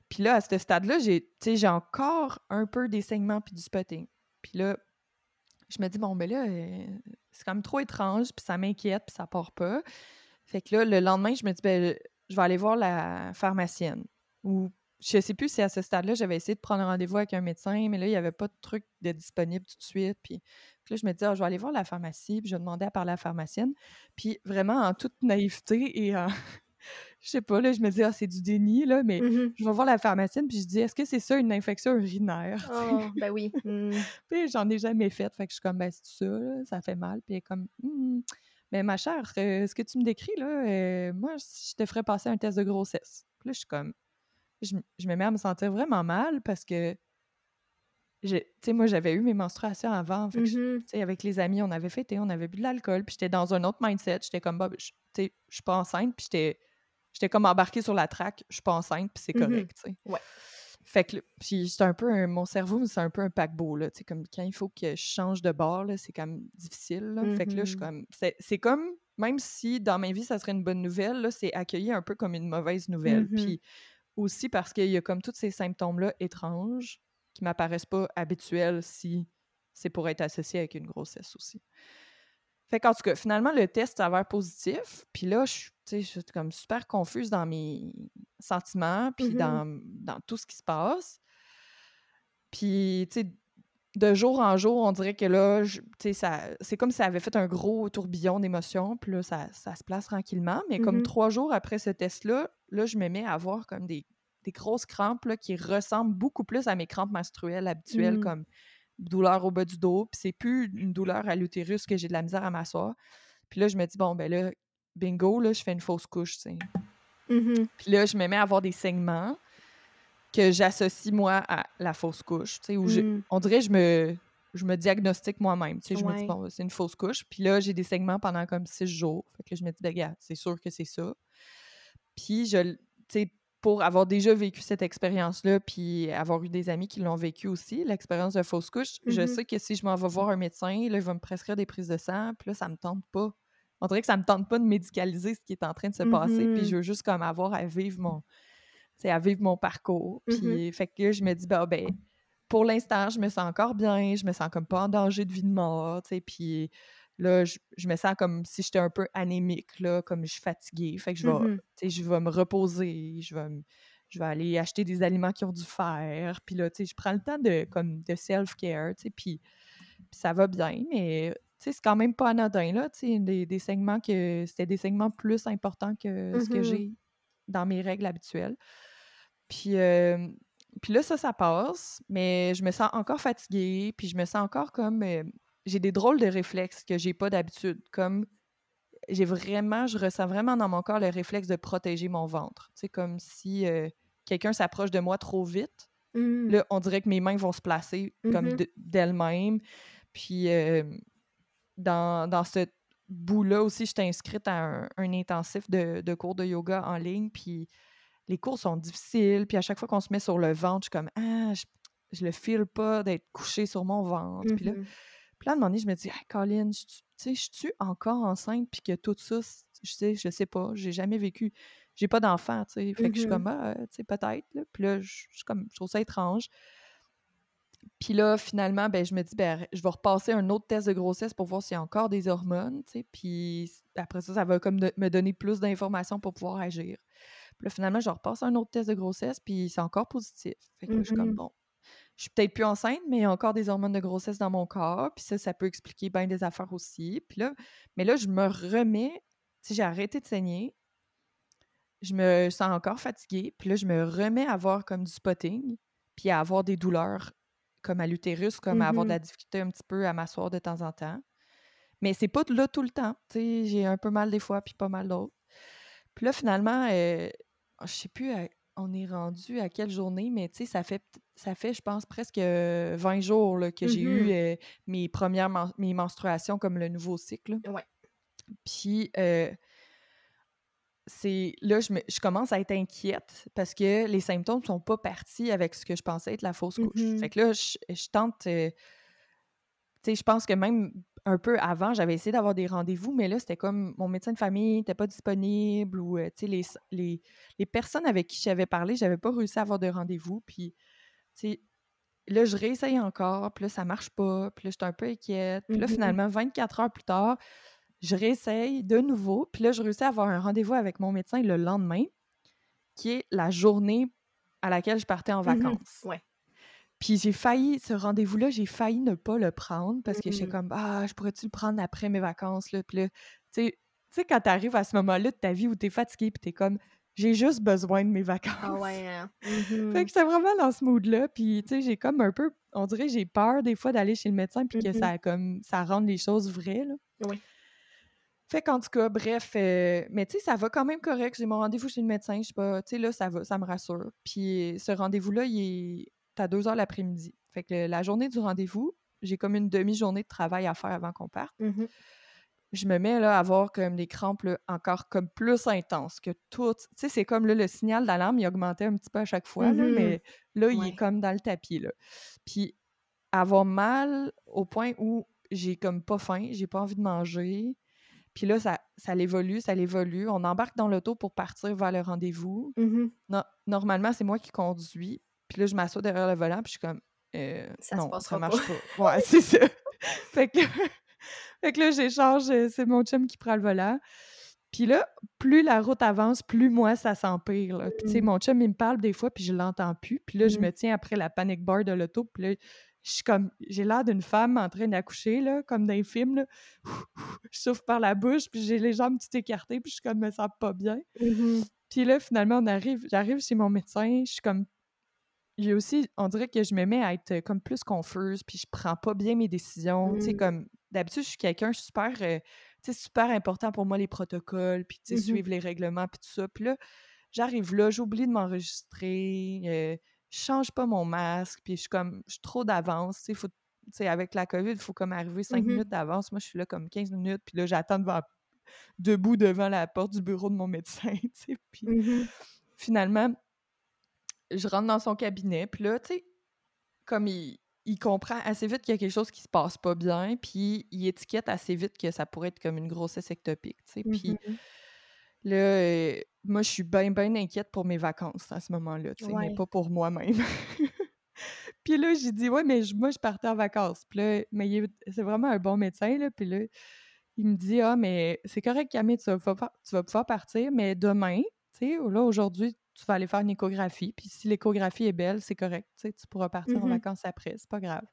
Puis là, à ce stade-là, j'ai encore un peu des saignements puis du spotting. Puis là, je me dis, bon, ben là, euh, c'est quand même trop étrange, puis ça m'inquiète, puis ça part pas. Fait que là, le lendemain, je me dis, ben, je vais aller voir la pharmacienne. Ou je sais plus si à ce stade-là, j'avais essayé de prendre un rendez-vous avec un médecin, mais là, il n'y avait pas de truc de disponible tout de suite. Puis, puis là, je me dis, ah, je vais aller voir la pharmacie, puis je demander à parler à la pharmacienne. Puis vraiment, en toute naïveté et en. je sais pas, là, je me dis, ah, c'est du déni, là, mais Mhm. je vais voir la pharmacienne, puis je dis, est-ce que c'est ça une infection urinaire? Oh, ben oui. Mm. Puis j'en ai jamais fait. Fait que je suis comme, ben, c'est ça, là, ça fait mal. Puis elle est comme, Hmm, mais ma chère, euh, ce que tu me décris, là, euh, moi, je te ferais passer un test de grossesse. Puis là, je suis comme, je, je me mets à me sentir vraiment mal parce que, tu sais, moi, j'avais eu mes menstruations avant. Fait que Mhm. sais, avec les amis, on avait fêté, on avait bu de l'alcool, puis j'étais dans un autre mindset. J'étais comme, bah, je- tu sais, je suis pas enceinte, puis j'étais, j'étais comme embarquée sur la traque, je suis pas enceinte, puis c'est Mhm. correct, tu sais. Ouais. Fait que, puis c'est un peu, un- mon cerveau, c'est un peu un paquebot, là, tu sais, comme quand il faut que je change de bord, là, c'est quand même difficile, là. Fait que là, je suis Mhm. comme, c'est comme, même si dans ma vie, ça serait une bonne nouvelle, là, c'est accueilli un peu comme une mauvaise nouvelle. Puis aussi parce qu'il y a comme tous ces symptômes-là étranges qui m'apparaissent pas habituels si c'est pour être associé avec une grossesse aussi. Fait qu'en tout cas, finalement, le test s'avère positif. Puis là, je je suis comme super confuse dans mes sentiments, puis Mhm. dans, dans tout ce qui se passe. Puis, tu sais, de jour en jour, on dirait que là, c'est comme si ça avait fait un gros tourbillon d'émotions, puis là, ça, ça se place tranquillement. Mais comme Mhm. trois jours après ce test-là, là, je me mets à avoir comme des, des grosses crampes là, qui ressemblent beaucoup plus à mes crampes menstruelles habituelles, Mm. comme douleur au bas du dos, puis c'est plus une douleur à l'utérus que j'ai de la misère à m'asseoir. Puis là, je me dis, bon, ben là, bingo, là, je fais une fausse couche, tu sais. Mhm. Puis là, je me mets à avoir des saignements que j'associe, moi, à la fausse couche, tu sais, où je- Mm. on dirait je me, je me diagnostique moi-même, tu sais, je me dis, bon, c'est une fausse couche. Puis là, j'ai des saignements pendant comme six jours. Fait que je me dis, ben, gars, c'est sûr que c'est ça. Puis je, tu sais, pour avoir déjà vécu cette expérience-là, puis avoir eu des amis qui l'ont vécu aussi, l'expérience de fausse couche, je Mhm. sais que si je m'en vais voir un médecin, là, il va me prescrire des prises de sang, puis là, ça me tente pas. On dirait que ça me tente pas de médicaliser ce qui est en train de se passer, puis Mhm. je veux juste comme avoir à vivre mon, à vivre mon parcours. Puis, Mhm. fait que je me dis, bah, ben, pour l'instant, je me sens encore bien, je me sens comme pas en danger de vie de mort, tu sais, puis là, je, je me sens comme si j'étais un peu anémique, là, comme je suis fatiguée. Fait que je vais, tu sais, je vais me reposer, je vais, je vais aller acheter des aliments qui ont du fer, puis là, tu sais, je prends le temps de, comme, de self-care, tu sais, puis, puis ça va bien, mais, tu sais, c'est quand même pas anodin, là, tu sais, des, des segments que, c'était des segments plus importants que ce que j'ai dans mes règles habituelles. Puis, euh, puis là, ça, ça passe, mais je me sens encore fatiguée, puis je me sens encore comme... euh, j'ai des drôles de réflexes que j'ai pas d'habitude, comme j'ai vraiment, je ressens vraiment dans mon corps le réflexe de protéger mon ventre. C'est comme si euh, quelqu'un s'approche de moi trop vite. Mhm. Là, on dirait que mes mains vont se placer comme de- d'elles-mêmes. Puis euh, dans, dans ce bout-là aussi, j'étais inscrite à un, un intensif de, de cours de yoga en ligne. Puis les cours sont difficiles. Puis à chaque fois qu'on se met sur le ventre, je suis comme Ah, je, je le file pas d'être couché sur mon ventre. Puis là, Mhm. puis là, à un moment donné, je me dis, hey, Colin, je- tu sais, je suis encore enceinte, puis que tout ça, je sais, je sais pas, j'ai jamais vécu, j'ai pas d'enfant, tu sais. Fait que je suis Mhm. comme, ah, tu sais, peut-être, là. Puis là, je suis comme, je trouve ça étrange. Puis là, finalement, ben, je me dis, ben, je vais repasser un autre test de grossesse pour voir s'il y a encore des hormones, tu sais. Puis après ça, ça va comme de- me donner plus d'informations pour pouvoir agir. Puis là, finalement, je repasse un autre test de grossesse, puis c'est encore positif. Fait que là, je suis comme, Mhm. bon, je suis peut-être plus enceinte, mais il y a encore des hormones de grossesse dans mon corps. Puis ça, ça peut expliquer bien des affaires aussi. Puis là, mais là, je me remets, tu sais, j'ai arrêté de saigner. Je me sens encore fatiguée. Puis là, je me remets à avoir comme du spotting, puis à avoir des douleurs comme à l'utérus, comme à avoir de Mhm. la difficulté un petit peu à m'asseoir de temps en temps. Mais c'est pas là tout le temps. Tu sais, j'ai un peu mal des fois, puis pas mal d'autres. Puis là, finalement, euh, je sais plus, à- on est rendu à quelle journée, mais tu sais, ça fait, ça fait, je pense, presque euh, 20 jours là, que j'ai eu Mhm. euh, mes premières men- mes menstruations comme le nouveau cycle. Ouais. Puis euh, c'est là, je, me- je commence à être inquiète parce que les symptômes sont pas partis avec ce que je pensais être la fausse couche. Mhm. Fait que là, je, je tente. euh, tu sais, je pense que même un peu avant, j'avais essayé d'avoir des rendez-vous, mais là, c'était comme mon médecin de famille n'était pas disponible ou, euh, tu sais, les, les, les personnes avec qui j'avais parlé, j'avais pas réussi à avoir de rendez-vous. Puis, tu sais, là, je réessaye encore, puis là, ça marche pas, puis là, j'étais un peu inquiète. Puis là, Mhm. finalement, 24 heures plus tard, je réessaye de nouveau, puis là, je réussis à avoir un rendez-vous avec mon médecin le lendemain, qui est la journée à laquelle je partais en Mhm. vacances. Ouais. Puis j'ai failli, ce rendez-vous-là, j'ai failli ne pas le prendre parce que j'étais Mhm. comme, ah, je pourrais-tu le prendre après mes vacances, là? Puis là, tu sais, quand t'arrives à ce moment-là de ta vie où t'es fatigué, puis t'es comme, j'ai juste besoin de mes vacances. Ah ouais. hein. Fait Mhm. que j'étais vraiment dans ce mood-là, puis tu sais, j'ai comme un peu, on dirait, j'ai peur des fois d'aller chez le médecin, puis que Mhm. ça, comme, ça rende les choses vraies, là. Oui. Fait qu'en tout cas, bref, euh, mais tu sais, ça va quand même correct. J'ai mon rendez-vous chez le médecin, je sais pas, tu sais, là, ça va, ça me rassure. Puis ce rendez-vous-là, il est à 2 heures l'après-midi. Fait que le- la journée du rendez-vous, j'ai comme une demi-journée de travail à faire avant qu'on parte. Mhm. Je me mets là à avoir comme des crampes là, encore comme plus intenses que toutes. Tu sais, c'est comme là, le signal d'alarme, il augmentait un petit peu à chaque fois, là, Mhm. mais là, il Ouais. est comme dans le tapis, là. Puis avoir mal au point où j'ai comme pas faim, j'ai pas envie de manger. Puis là, ça, ça l'évolue, ça l'évolue. On embarque dans l'auto pour partir vers le rendez-vous. No- normalement, c'est moi qui conduis. Puis là, je m'assois derrière le volant, puis je suis comme, euh, Ça se non, passera ça marche pas. pas. Ouais, c'est ça. fait, que, fait que là, j'échange, euh, c'est mon chum qui prend le volant. Puis là, plus la route avance, plus moi, ça s'empire. Puis tu sais, Mhm. mon chum, il me parle des fois, puis je l'entends plus. Puis là, je me tiens après la panic bar de l'auto, puis là, je suis comme, j'ai l'air d'une femme en train d'accoucher, là, comme dans les films, là. Je souffle par la bouche, puis j'ai les jambes tout écartées, puis je suis comme, me sens pas bien. Mhm. Puis là, finalement, on arrive, j'arrive chez mon médecin, je suis comme, il y a aussi, on dirait que je me mets à être euh, comme plus confuse, puis je prends pas bien mes décisions. Tu sais, Mm. comme, d'habitude, je suis quelqu'un super, euh, tu sais, super important pour moi, les protocoles, puis tu sais, Mhm. suivre les règlements, puis tout ça. Puis là, j'arrive là, j'oublie de m'enregistrer, euh, je change pas mon masque, puis je suis comme, je suis trop d'avance, tu sais, faut- tu sais, avec la COVID, il faut comme arriver cinq Mhm. minutes d'avance. Moi, je suis là comme 15 minutes, puis là, j'attends devant, debout devant la porte du bureau de mon médecin, tu sais, puis... Finalement, je rentre dans son cabinet, puis là, tu sais, comme il, il comprend assez vite qu'il y a quelque chose qui se passe pas bien, puis il étiquette assez vite que ça pourrait être comme une grossesse ectopique, tu sais. Puis Mhm. là, euh, moi, je suis bien, bien inquiète pour mes vacances à ce moment-là, tu sais, mais pas pour moi-même. puis là, j'ai dit, ouais, mais je- moi, je partais en vacances. Puis là, mais c'est vraiment un bon médecin, là. Puis là, il me dit, ah, mais c'est correct, Camille, tu vas, pouvoir- tu vas pouvoir partir, mais demain, tu sais, là, aujourd'hui, tu vas aller faire une échographie. Puis si l'échographie est belle, c'est correct, tu pourras partir en Mhm. vacances après, c'est pas grave.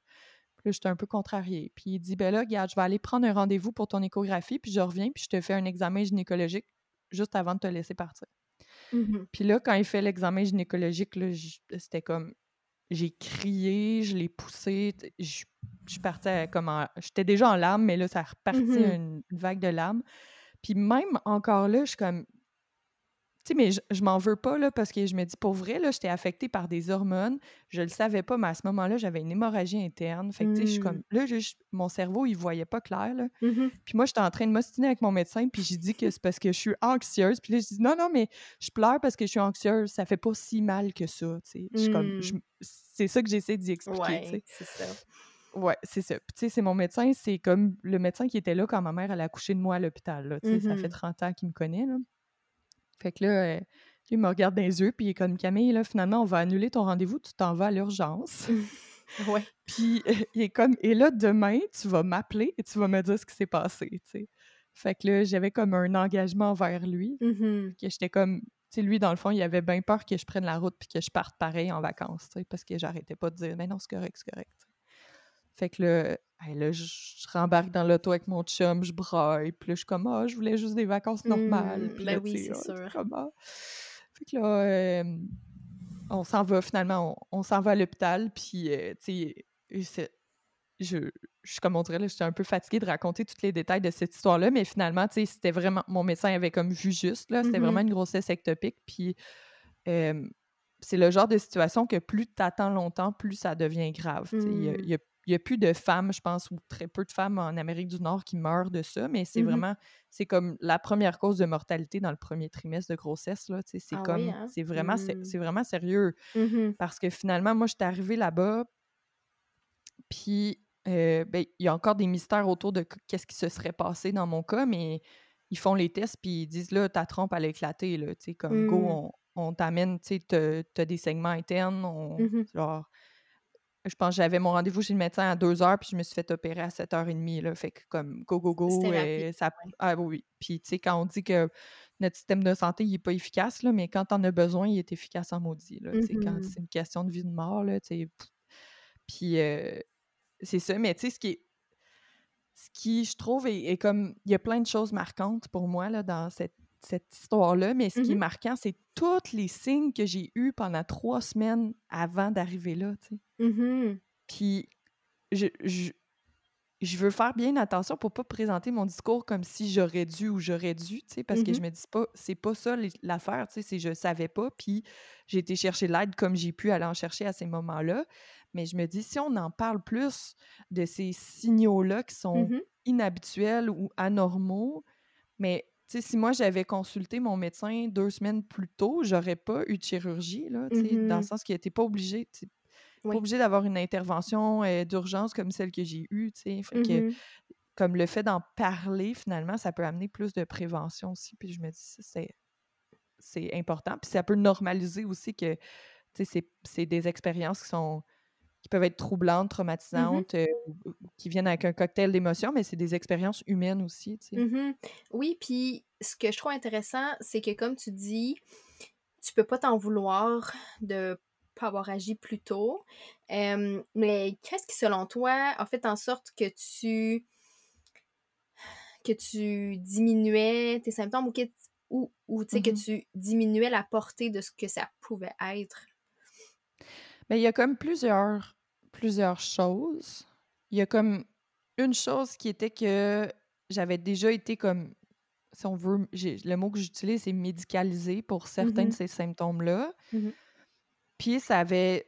Puis là, j'étais un peu contrariée. Puis il dit, ben là, regarde, je vais aller prendre un rendez-vous pour ton échographie, puis je reviens, puis je te fais un examen gynécologique juste avant de te laisser partir. Mhm. Puis là, quand il fait l'examen gynécologique, c'était comme. J'ai crié, je l'ai poussé. Je je suis partie à- comme J'étais déjà en larmes, mais là, ça a reparti Mhm. une, une vague de larmes. Puis même encore là, je suis comme. Tu sais, mais je, je m'en veux pas, là, parce que je me dis, pour vrai, là, j'étais affectée par des hormones. Je le savais pas, mais à ce moment-là, j'avais une hémorragie interne. Fait que, tu sais, je suis Mm. comme. Là, juste, mon cerveau, il voyait pas clair, là. Mhm. Puis moi, j'étais en train de m'ostiner avec mon médecin, puis j'ai dit que c'est parce que je suis anxieuse. Puis là, je dis non, non, mais je pleure parce que je suis anxieuse. Ça fait pas si mal que ça, tu sais. Je suis comme, Mm. je- c'est ça que j'essaie d'y expliquer, tu sais. Ouais, c'est ça. Ouais, c'est ça. Puis tu sais, c'est mon médecin, c'est comme le médecin qui était là quand ma mère, elle a accouché de moi à l'hôpital, là. Tu sais, ça fait 30 ans qu'il me connaît, là. Fait que là, euh, il me regarde dans les yeux, puis il est comme, Camille, là, finalement, on va annuler ton rendez-vous, tu t'en vas à l'urgence. Ouais. Puis il est comme, et là, demain, tu vas m'appeler et tu vas me dire ce qui s'est passé, tu sais. Fait que là, j'avais comme un engagement envers lui, Mhm. que j'étais comme, tu sais, lui, dans le fond, il avait bien peur que je prenne la route puis que je parte pareil en vacances, tu sais, parce que j'arrêtais pas de dire, mais non, c'est correct, c'est correct. Fait que là, hey, là, je je rembarque dans l'auto avec mon chum, je braille, puis là, je suis comme, ah, je voulais juste des vacances normales. Mm, Puis ben là, oui, sais, c'est ah, sûr. comme, ah. Fait que là, euh, on s'en va finalement, on, on s'en va à l'hôpital, puis, euh, tu sais, je, je suis comme on dirait, là, j'étais un peu fatiguée de raconter tous les détails de cette histoire-là, mais finalement, tu sais, c'était vraiment, mon médecin avait comme vu juste, là, c'était vraiment une grossesse ectopique, puis euh, c'est le genre de situation que plus tu attends longtemps, plus ça devient grave. Il y a- Mm. il y a, il y a plus de femmes, je pense, ou très peu de femmes en Amérique du Nord qui meurent de ça, mais c'est Mhm. vraiment, c'est comme la première cause de mortalité dans le premier trimestre de grossesse, là, c'est Ah oui, comme, hein? c'est vraiment, sé- Mm. c'est vraiment sérieux. Mhm. Parce que finalement, moi, j'étais arrivée là-bas, puis euh, ben, il y a encore des mystères autour de qu- qu'est-ce qui se serait passé dans mon cas, mais ils font les tests, puis ils disent là, ta trompe, elle a éclaté, là, tu sais, comme go, on, on t'amène, tu sais, t'as t'as des segments internes, on, genre, je pense que j'avais mon rendez-vous chez le médecin à 2 heures, puis je me suis fait opérer à 7h30, là, fait que comme go, go, go, rapide, ça, ah oui. Puis, tu sais, quand on dit que notre système de santé, il n'est pas efficace, là, mais quand on a besoin, il est efficace en maudit, là, quand Mhm. c'est une question de vie ou de mort, là, tu sais, pff. Puis, euh, c'est ça, mais tu sais, ce qui est, ce qui, je trouve, est, est comme, il y a plein de choses marquantes pour moi, là, dans cette, cette histoire-là, mais ce qui est Mhm. marquant, c'est tous les signes que j'ai eus pendant trois semaines avant d'arriver là, tu sais. Mhm. Puis, je, je, je veux faire bien attention pour pas présenter mon discours comme si j'aurais dû ou j'aurais dû, tu sais, parce que je me dis pas, c'est pas ça l'affaire, tu sais, c'est je savais pas, puis j'ai été chercher l'aide comme j'ai pu aller en chercher à ces moments-là. Mais je me dis, si on en parle plus de ces signaux-là qui sont inhabituels ou anormaux, mais si moi j'avais consulté mon médecin deux semaines plus tôt, j'aurais pas eu de chirurgie, là, dans le Mhm. sens qu'il était pas obligé, pas obligé d'avoir une intervention euh, d'urgence comme celle que j'ai eue, que, Mhm. comme le fait d'en parler, finalement, ça peut amener plus de prévention aussi. Puis je me dis, c'est, c'est important. Puis ça peut normaliser aussi que, c'est des expériences qui sont qui peuvent être troublantes, Mhm. traumatisantes, euh, qui viennent avec un cocktail d'émotions, mais c'est des expériences humaines aussi, tu sais. Mhm. Oui, puis ce que je trouve intéressant, c'est que comme tu dis, tu peux pas t'en vouloir de pas avoir agi plus tôt. Euh, mais qu'est-ce qui, selon toi, a fait en sorte que tu que tu diminuais tes symptômes ou que ou, ou tu sais, que tu diminuais la portée de ce que ça pouvait être? Mais il y a comme plusieurs, plusieurs choses. Il y a comme une chose qui était que j'avais déjà été comme, si on veut, le mot que j'utilise, c'est médicalisé pour certains de ces symptômes-là. Mhm. Puis ça avait.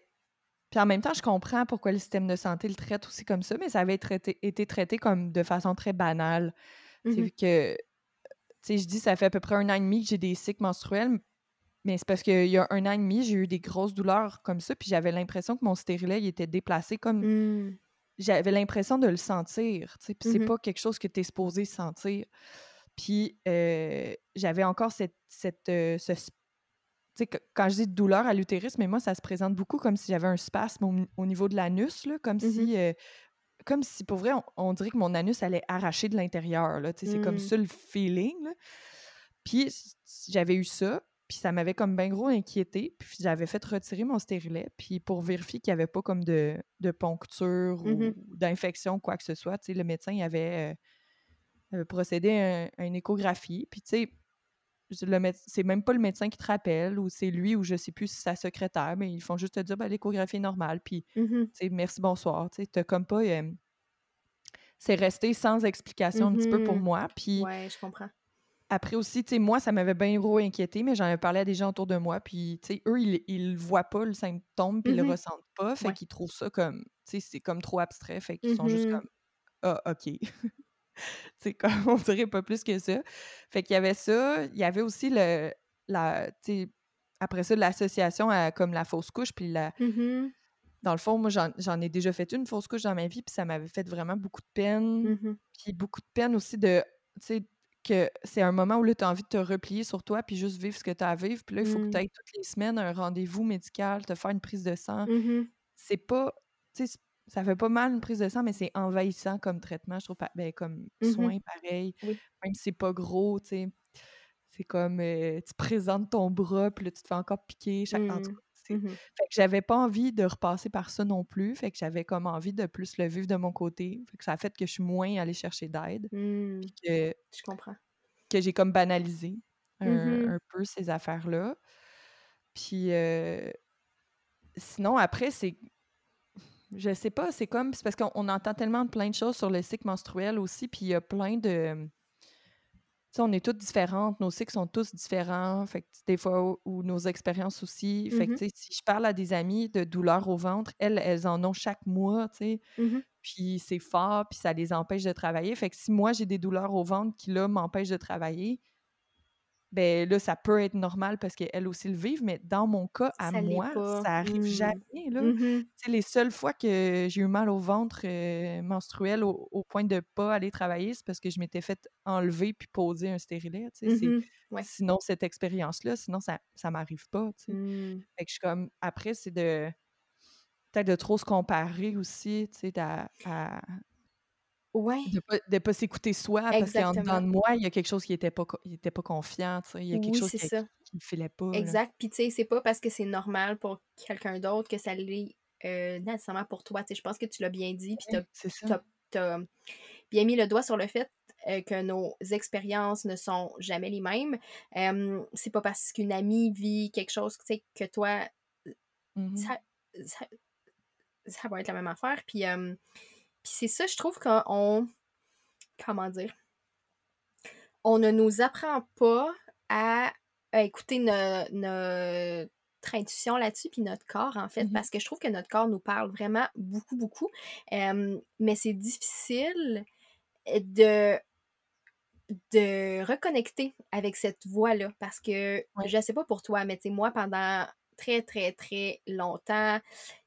Puis en même temps, je comprends pourquoi le système de santé le traite aussi comme ça, mais ça avait traité- été traité comme de façon très banale. Sais, Mhm. que, tu sais, je dis, ça fait à peu près un an et demi que j'ai des cycles menstruels, mais c'est parce qu'il y a un an et demi, j'ai eu des grosses douleurs comme ça, puis j'avais l'impression que mon stérilet, il était déplacé comme... Mmh. J'avais l'impression de le sentir, tu sais, puis c'est Mmh pas quelque chose que tu es supposé sentir. Puis euh, j'avais encore cette... cette euh, ce quand je dis douleur à l'utérus, mais moi, ça se présente beaucoup comme si j'avais un spasme au, au niveau de l'anus, comme Mmh si... euh, comme si, pour vrai, on, on dirait que mon anus allait arracher de l'intérieur, c'est comme Mm. ça le feeling, là. Puis j'avais eu ça, puis ça m'avait comme bien gros inquiété, puis j'avais fait retirer mon stérilet, puis pour vérifier qu'il n'y avait pas comme de, de poncture Mhm. ou d'infection, quoi que ce soit, tu sais, le médecin, il avait, euh, avait procédé à, un- à une échographie, puis tu sais, c'est même pas le médecin qui te rappelle, ou c'est lui, ou je sais plus si c'est sa secrétaire, mais ils font juste te dire, ben, l'échographie est normale, puis tu sais, merci, bonsoir. Tu sais, comme pas. euh, c'est resté sans explication un petit peu pour Mhm. moi. Puis Ouais, je comprends. Après aussi, tu sais, moi, ça m'avait bien gros inquiété, mais j'en ai parlé à des gens autour de moi. Puis, tu sais, eux, ils, ils voient pas le symptôme, puis ils le Mhm. ressentent pas. Fait Ouais. qu'ils trouvent ça comme. Tu sais, c'est comme trop abstrait. Fait qu'ils sont juste Mhm. comme. Ah, OK. c'est comme, on dirait pas plus que ça. Fait qu'il y avait ça. Il y avait aussi le. La, tu sais, après ça, l'association à comme la fausse couche, puis la, Mhm. dans le fond, moi, j'en ai déjà fait une fausse couche dans ma vie, puis ça m'avait fait vraiment beaucoup de peine. Puis beaucoup de peine aussi de, tu sais, que c'est un moment où là, tu as envie de te replier sur toi, puis juste vivre ce que tu as à vivre. Puis là, il faut que tu ailles toutes les semaines à un rendez-vous médical, te faire une prise de sang. Mhm. C'est pas, tu sais, c'est- ça fait pas mal une prise de sang, mais c'est envahissant comme traitement, je trouve, ben, comme Mhm. soin pareil. Oui. Même si c'est pas gros, tu sais. C'est comme, euh, tu présentes ton bras, puis là, tu te fais encore piquer. Chaque... En tout cas, Mhm. fait que j'avais pas envie de repasser par ça non plus. Fait que j'avais comme envie de plus le vivre de mon côté. Fait que ça a fait que je suis moins allée chercher d'aide. Mm. Que, Je comprends. que j'ai comme banalisé un, Mhm. un peu ces affaires-là. Puis euh, sinon, après, c'est. Je sais pas, c'est comme. C'est parce qu'on on entend tellement de plein de choses sur le cycle menstruel aussi. Puis il y a plein de. On est toutes différentes, nos cycles sont tous différents, fait que des fois, ou nos expériences aussi. Fait que, tu sais, si je parle à des amis de douleurs au ventre, elles, elles en ont chaque mois, tu Mhm. puis c'est fort, puis ça les empêche de travailler. Fait que si moi, j'ai des douleurs au ventre qui, là, m'empêchent de travailler, ben là, ça peut être normal parce qu'elles aussi le vivent, mais dans mon cas, à Ça moi, ça arrive Mm. jamais, là. Sais, les seules fois que j'ai eu mal au ventre euh, menstruel au, au point de pas aller travailler, c'est parce que je m'étais fait enlever puis poser un stérilet. Ouais. Sinon, cette expérience-là, sinon, ça, ça m'arrive pas. Fait que je suis comme. Après, c'est de. Peut-être de trop se comparer aussi, tu sais, à, à- Ouais. de pas, de pas s'écouter soi, parce qu'en dedans de moi, il y a quelque chose qui était pas, il était pas confiant, tu sais, il y a quelque Oui, chose qui, ne filait pas. Exact. Puis, tu sais, c'est pas parce que c'est normal pour quelqu'un d'autre que ça l'est euh, nécessairement pour toi. Tu sais, je pense que tu l'as bien dit, puis t'as- t'as bien mis le doigt sur le fait euh, que nos expériences ne sont jamais les mêmes. Euh, c'est pas parce qu'une amie vit quelque chose, tu que toi, Mhm. ça, ça, ça va être la même affaire. Puis, euh, puis c'est ça, je trouve qu'on. Comment dire? On ne nous apprend pas à, à écouter no- notre intuition là-dessus, puis notre corps, en fait, Mhm. parce que je trouve que notre corps nous parle vraiment beaucoup, beaucoup. Euh, mais c'est difficile de de reconnecter avec cette voix-là parce que Ouais. je sais pas pour toi, mais tu sais, moi, pendant très, très, très longtemps,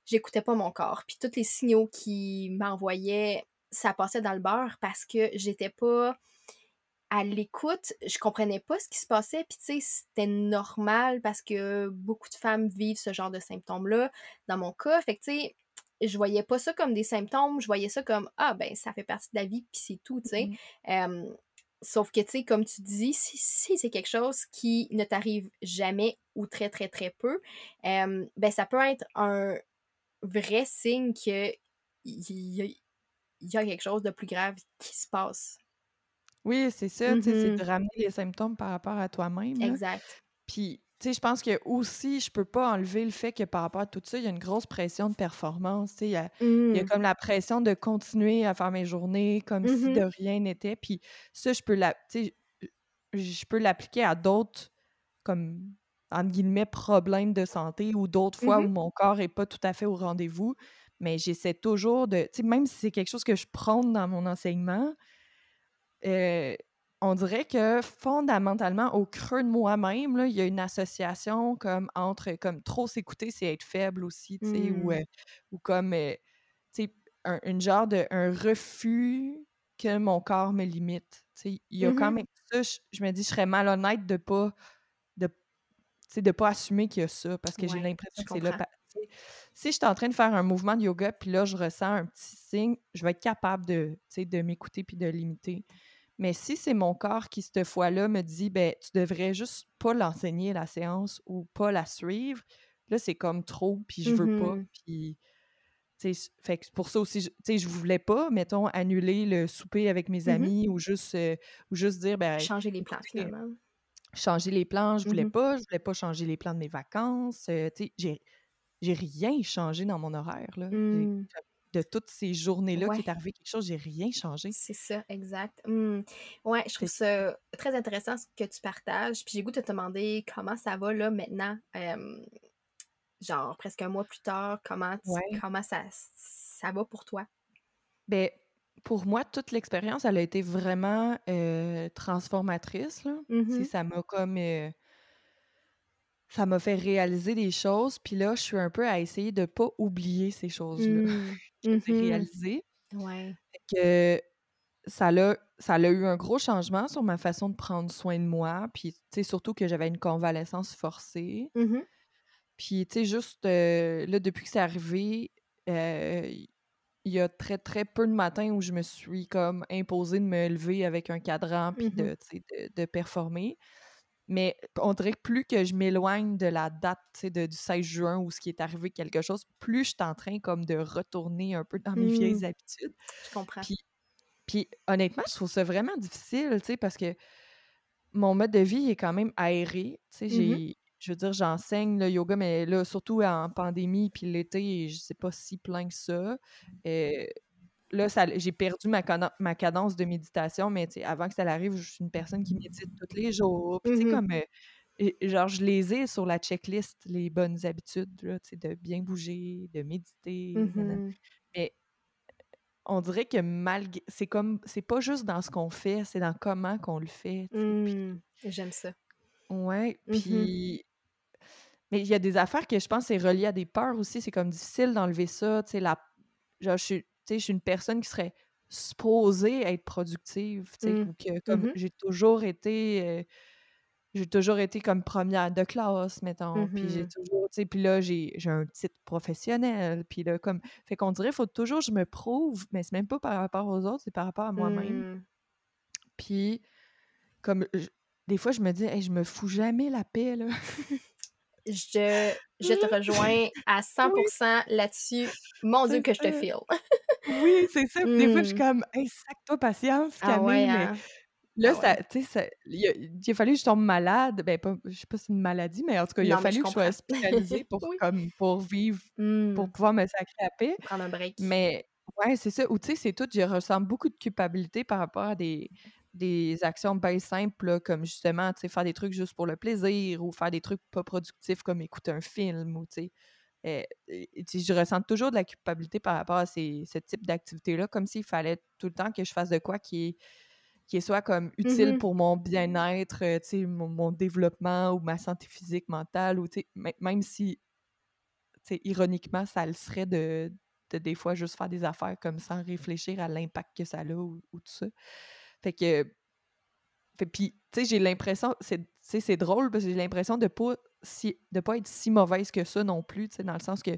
j'écoutais pas mon corps. Puis tous les signaux qui m'envoyaient, ça passait dans le beurre parce que j'étais pas à l'écoute, je comprenais pas ce qui se passait, puis tu sais, c'était normal parce que beaucoup de femmes vivent ce genre de symptômes-là. Dans mon cas, fait que tu sais, je voyais pas ça comme des symptômes, je voyais ça comme ah ben ça fait partie de la vie puis c'est tout, tu sais. Euh, sauf que tu sais, comme tu dis, si, si c'est quelque chose qui ne t'arrive jamais ou très très très peu, euh, ben ça peut être un vrai signe que il y, a- il y a quelque chose de plus grave qui se passe. Oui, c'est ça, c'est Mhm. de ramener les symptômes par rapport à toi-même. Exact. Puis, tu sais, je pense que aussi, je peux pas enlever le fait que par rapport à tout ça, il y a une grosse pression de performance. Tu sais, il y a, il y a Mm. comme la pression de continuer à faire mes journées comme si Mhm. de rien n'était. Puis ça, je peux la, je peux l'appliquer à d'autres, comme, entre guillemets, problèmes de santé ou d'autres fois où Mhm. mon corps est pas tout à fait au rendez-vous. Mais j'essaie toujours de, tu sais, même si c'est quelque chose que je prône dans mon enseignement, euh, on dirait que fondamentalement, au creux de moi-même, il y a une association comme entre comme trop s'écouter, c'est être faible aussi, tu sais, ou, Mmh. euh, ou comme euh, tu sais, un, une genre de un refus que mon corps me limite. Tu sais, il y a quand Mmh même ça, je, je me dis, je serais malhonnête de pas de pas assumer qu'il y a ça, parce que j'ai l'impression que c'est là. Si je suis en train de faire un mouvement de yoga, puis là, je ressens un petit signe, je vais être capable de, de m'écouter puis de limiter. Mais si c'est mon corps qui, cette fois-là, me dit, ben, tu devrais juste pas l'enseigner, la séance, ou pas la suivre, là, c'est comme trop, puis je veux pas. Puis, sais, fait que pour ça aussi, je- je voulais pas, mettons, annuler le souper avec mes Mhm. amis ou juste, euh, ou juste dire, ben, Changer les plans, écoutez, finalement. Changer les plans, je voulais Mhm. pas, je voulais pas changer les plans de mes vacances, euh, tu sais, j'ai, j'ai rien changé dans mon horaire, là. Mmh. De toutes ces journées-là Ouais. qui est arrivé quelque chose, j'ai rien changé. C'est ça, exact. Mmh. Ouais, je trouve ça très intéressant ce que tu partages. Puis j'ai goût de te demander comment ça va là maintenant, euh, genre presque un mois plus tard, comment, tu- Ouais. comment ça, ça va pour toi? Ben, pour moi, toute l'expérience, elle a été vraiment euh, transformatrice. Là. Mhm. Ça m'a comme. euh, ça m'a fait réaliser des choses. Puis là, je suis un peu à essayer de pas oublier ces choses-là Mmh. que j'ai Mhm. réalisées. Ouais. Que ça l'a ça a eu un gros changement sur ma façon de prendre soin de moi. Puis, tu sais, surtout que j'avais une convalescence forcée. Mhm. Puis, tu sais, juste euh, là, depuis que c'est arrivé, euh, il y a très, très peu de matins où je me suis comme imposée de me lever avec un cadran puis de, sais, de, de performer. Mais on dirait que plus que je m'éloigne de la date de- du 16 juin où ce qui est arrivé quelque chose, plus je suis en train comme de retourner un peu dans mes Mmh. vieilles habitudes. Je comprends. Puis, puis honnêtement, je trouve ça vraiment difficile, tu sais, parce que mon mode de vie est quand même aéré. Tu sais, Mhm. Je veux dire, j'enseigne le yoga, mais là, surtout en pandémie, puis l'été, je sais pas si plein que ça. Euh, là, ça, j'ai perdu ma, cadence de méditation, mais avant que ça arrive, je suis une personne qui médite tous les jours. Puis, tu sais, Mhm. comme, euh, et- genre, je les ai sur la checklist, les bonnes habitudes, là, tu sais, de bien bouger, de méditer. Mhm. Mais on dirait que malgré. C'est comme. C'est pas juste dans ce qu'on fait, c'est dans comment qu'on le fait. Mmh. J'aime ça. ouais, puis. Mais il y a des affaires que je pense c'est relié à des peurs aussi. C'est comme difficile d'enlever ça. Tu sais, la... genre, je suis, je suis une personne qui serait supposée être productive. Tu sais, Mmh. que comme Mhm. j'ai toujours été. euh, j'ai toujours été comme première de classe, mettons. Puis j'ai toujours, tu sais, puis là, j'ai j'ai un titre professionnel. Puis là, comme. Fait qu'on dirait, il faut toujours que je me prouve, mais c'est même pas par rapport aux autres, c'est par rapport à moi-même. Mmh. Puis, comme. je- des fois, je me dis, hey, je me fous jamais la paix, là. Je, je te rejoins à 100% là-dessus. Mon Dieu que je te ça. file. Oui, c'est ça. Des fois, je suis Mmh. comme, hey, sac-toi patience, Ah ouais, Camille. Mais hein? là, Ah ça, ouais. tu sais, ça- il a, fallu que je tombe malade. Ben, pas, je sais pas si c'est une maladie, mais en tout cas, il a je fallu que je sois hospitalisée pour, Oui. comme, pour vivre, pour Mmh. pouvoir me sacrer la paix. Prendre un break. Mais ouais, c'est ça. Ou tu sais, c'est tout. Je ressens beaucoup de culpabilité par rapport à des, des actions bien simples, là, comme justement, faire des trucs juste pour le plaisir ou faire des trucs pas productifs comme écouter un film ou, tu euh, je ressens toujours de la culpabilité par rapport à ces, ce type d'activité-là, comme s'il fallait tout le temps que je fasse de quoi qui est, qui est soit comme utile Mhm. pour mon bien-être, euh, mon, mon développement ou ma santé physique, mentale, ou même si ironiquement, ça le serait de, de des fois juste faire des affaires comme sans réfléchir à l'impact que ça a ou, ou tout ça. Fait que. Fait, puis, tu sais, j'ai l'impression. C'est, tu sais, c'est drôle parce que j'ai l'impression de pas si, de pas être si mauvaise que ça non plus, tu sais, dans le sens que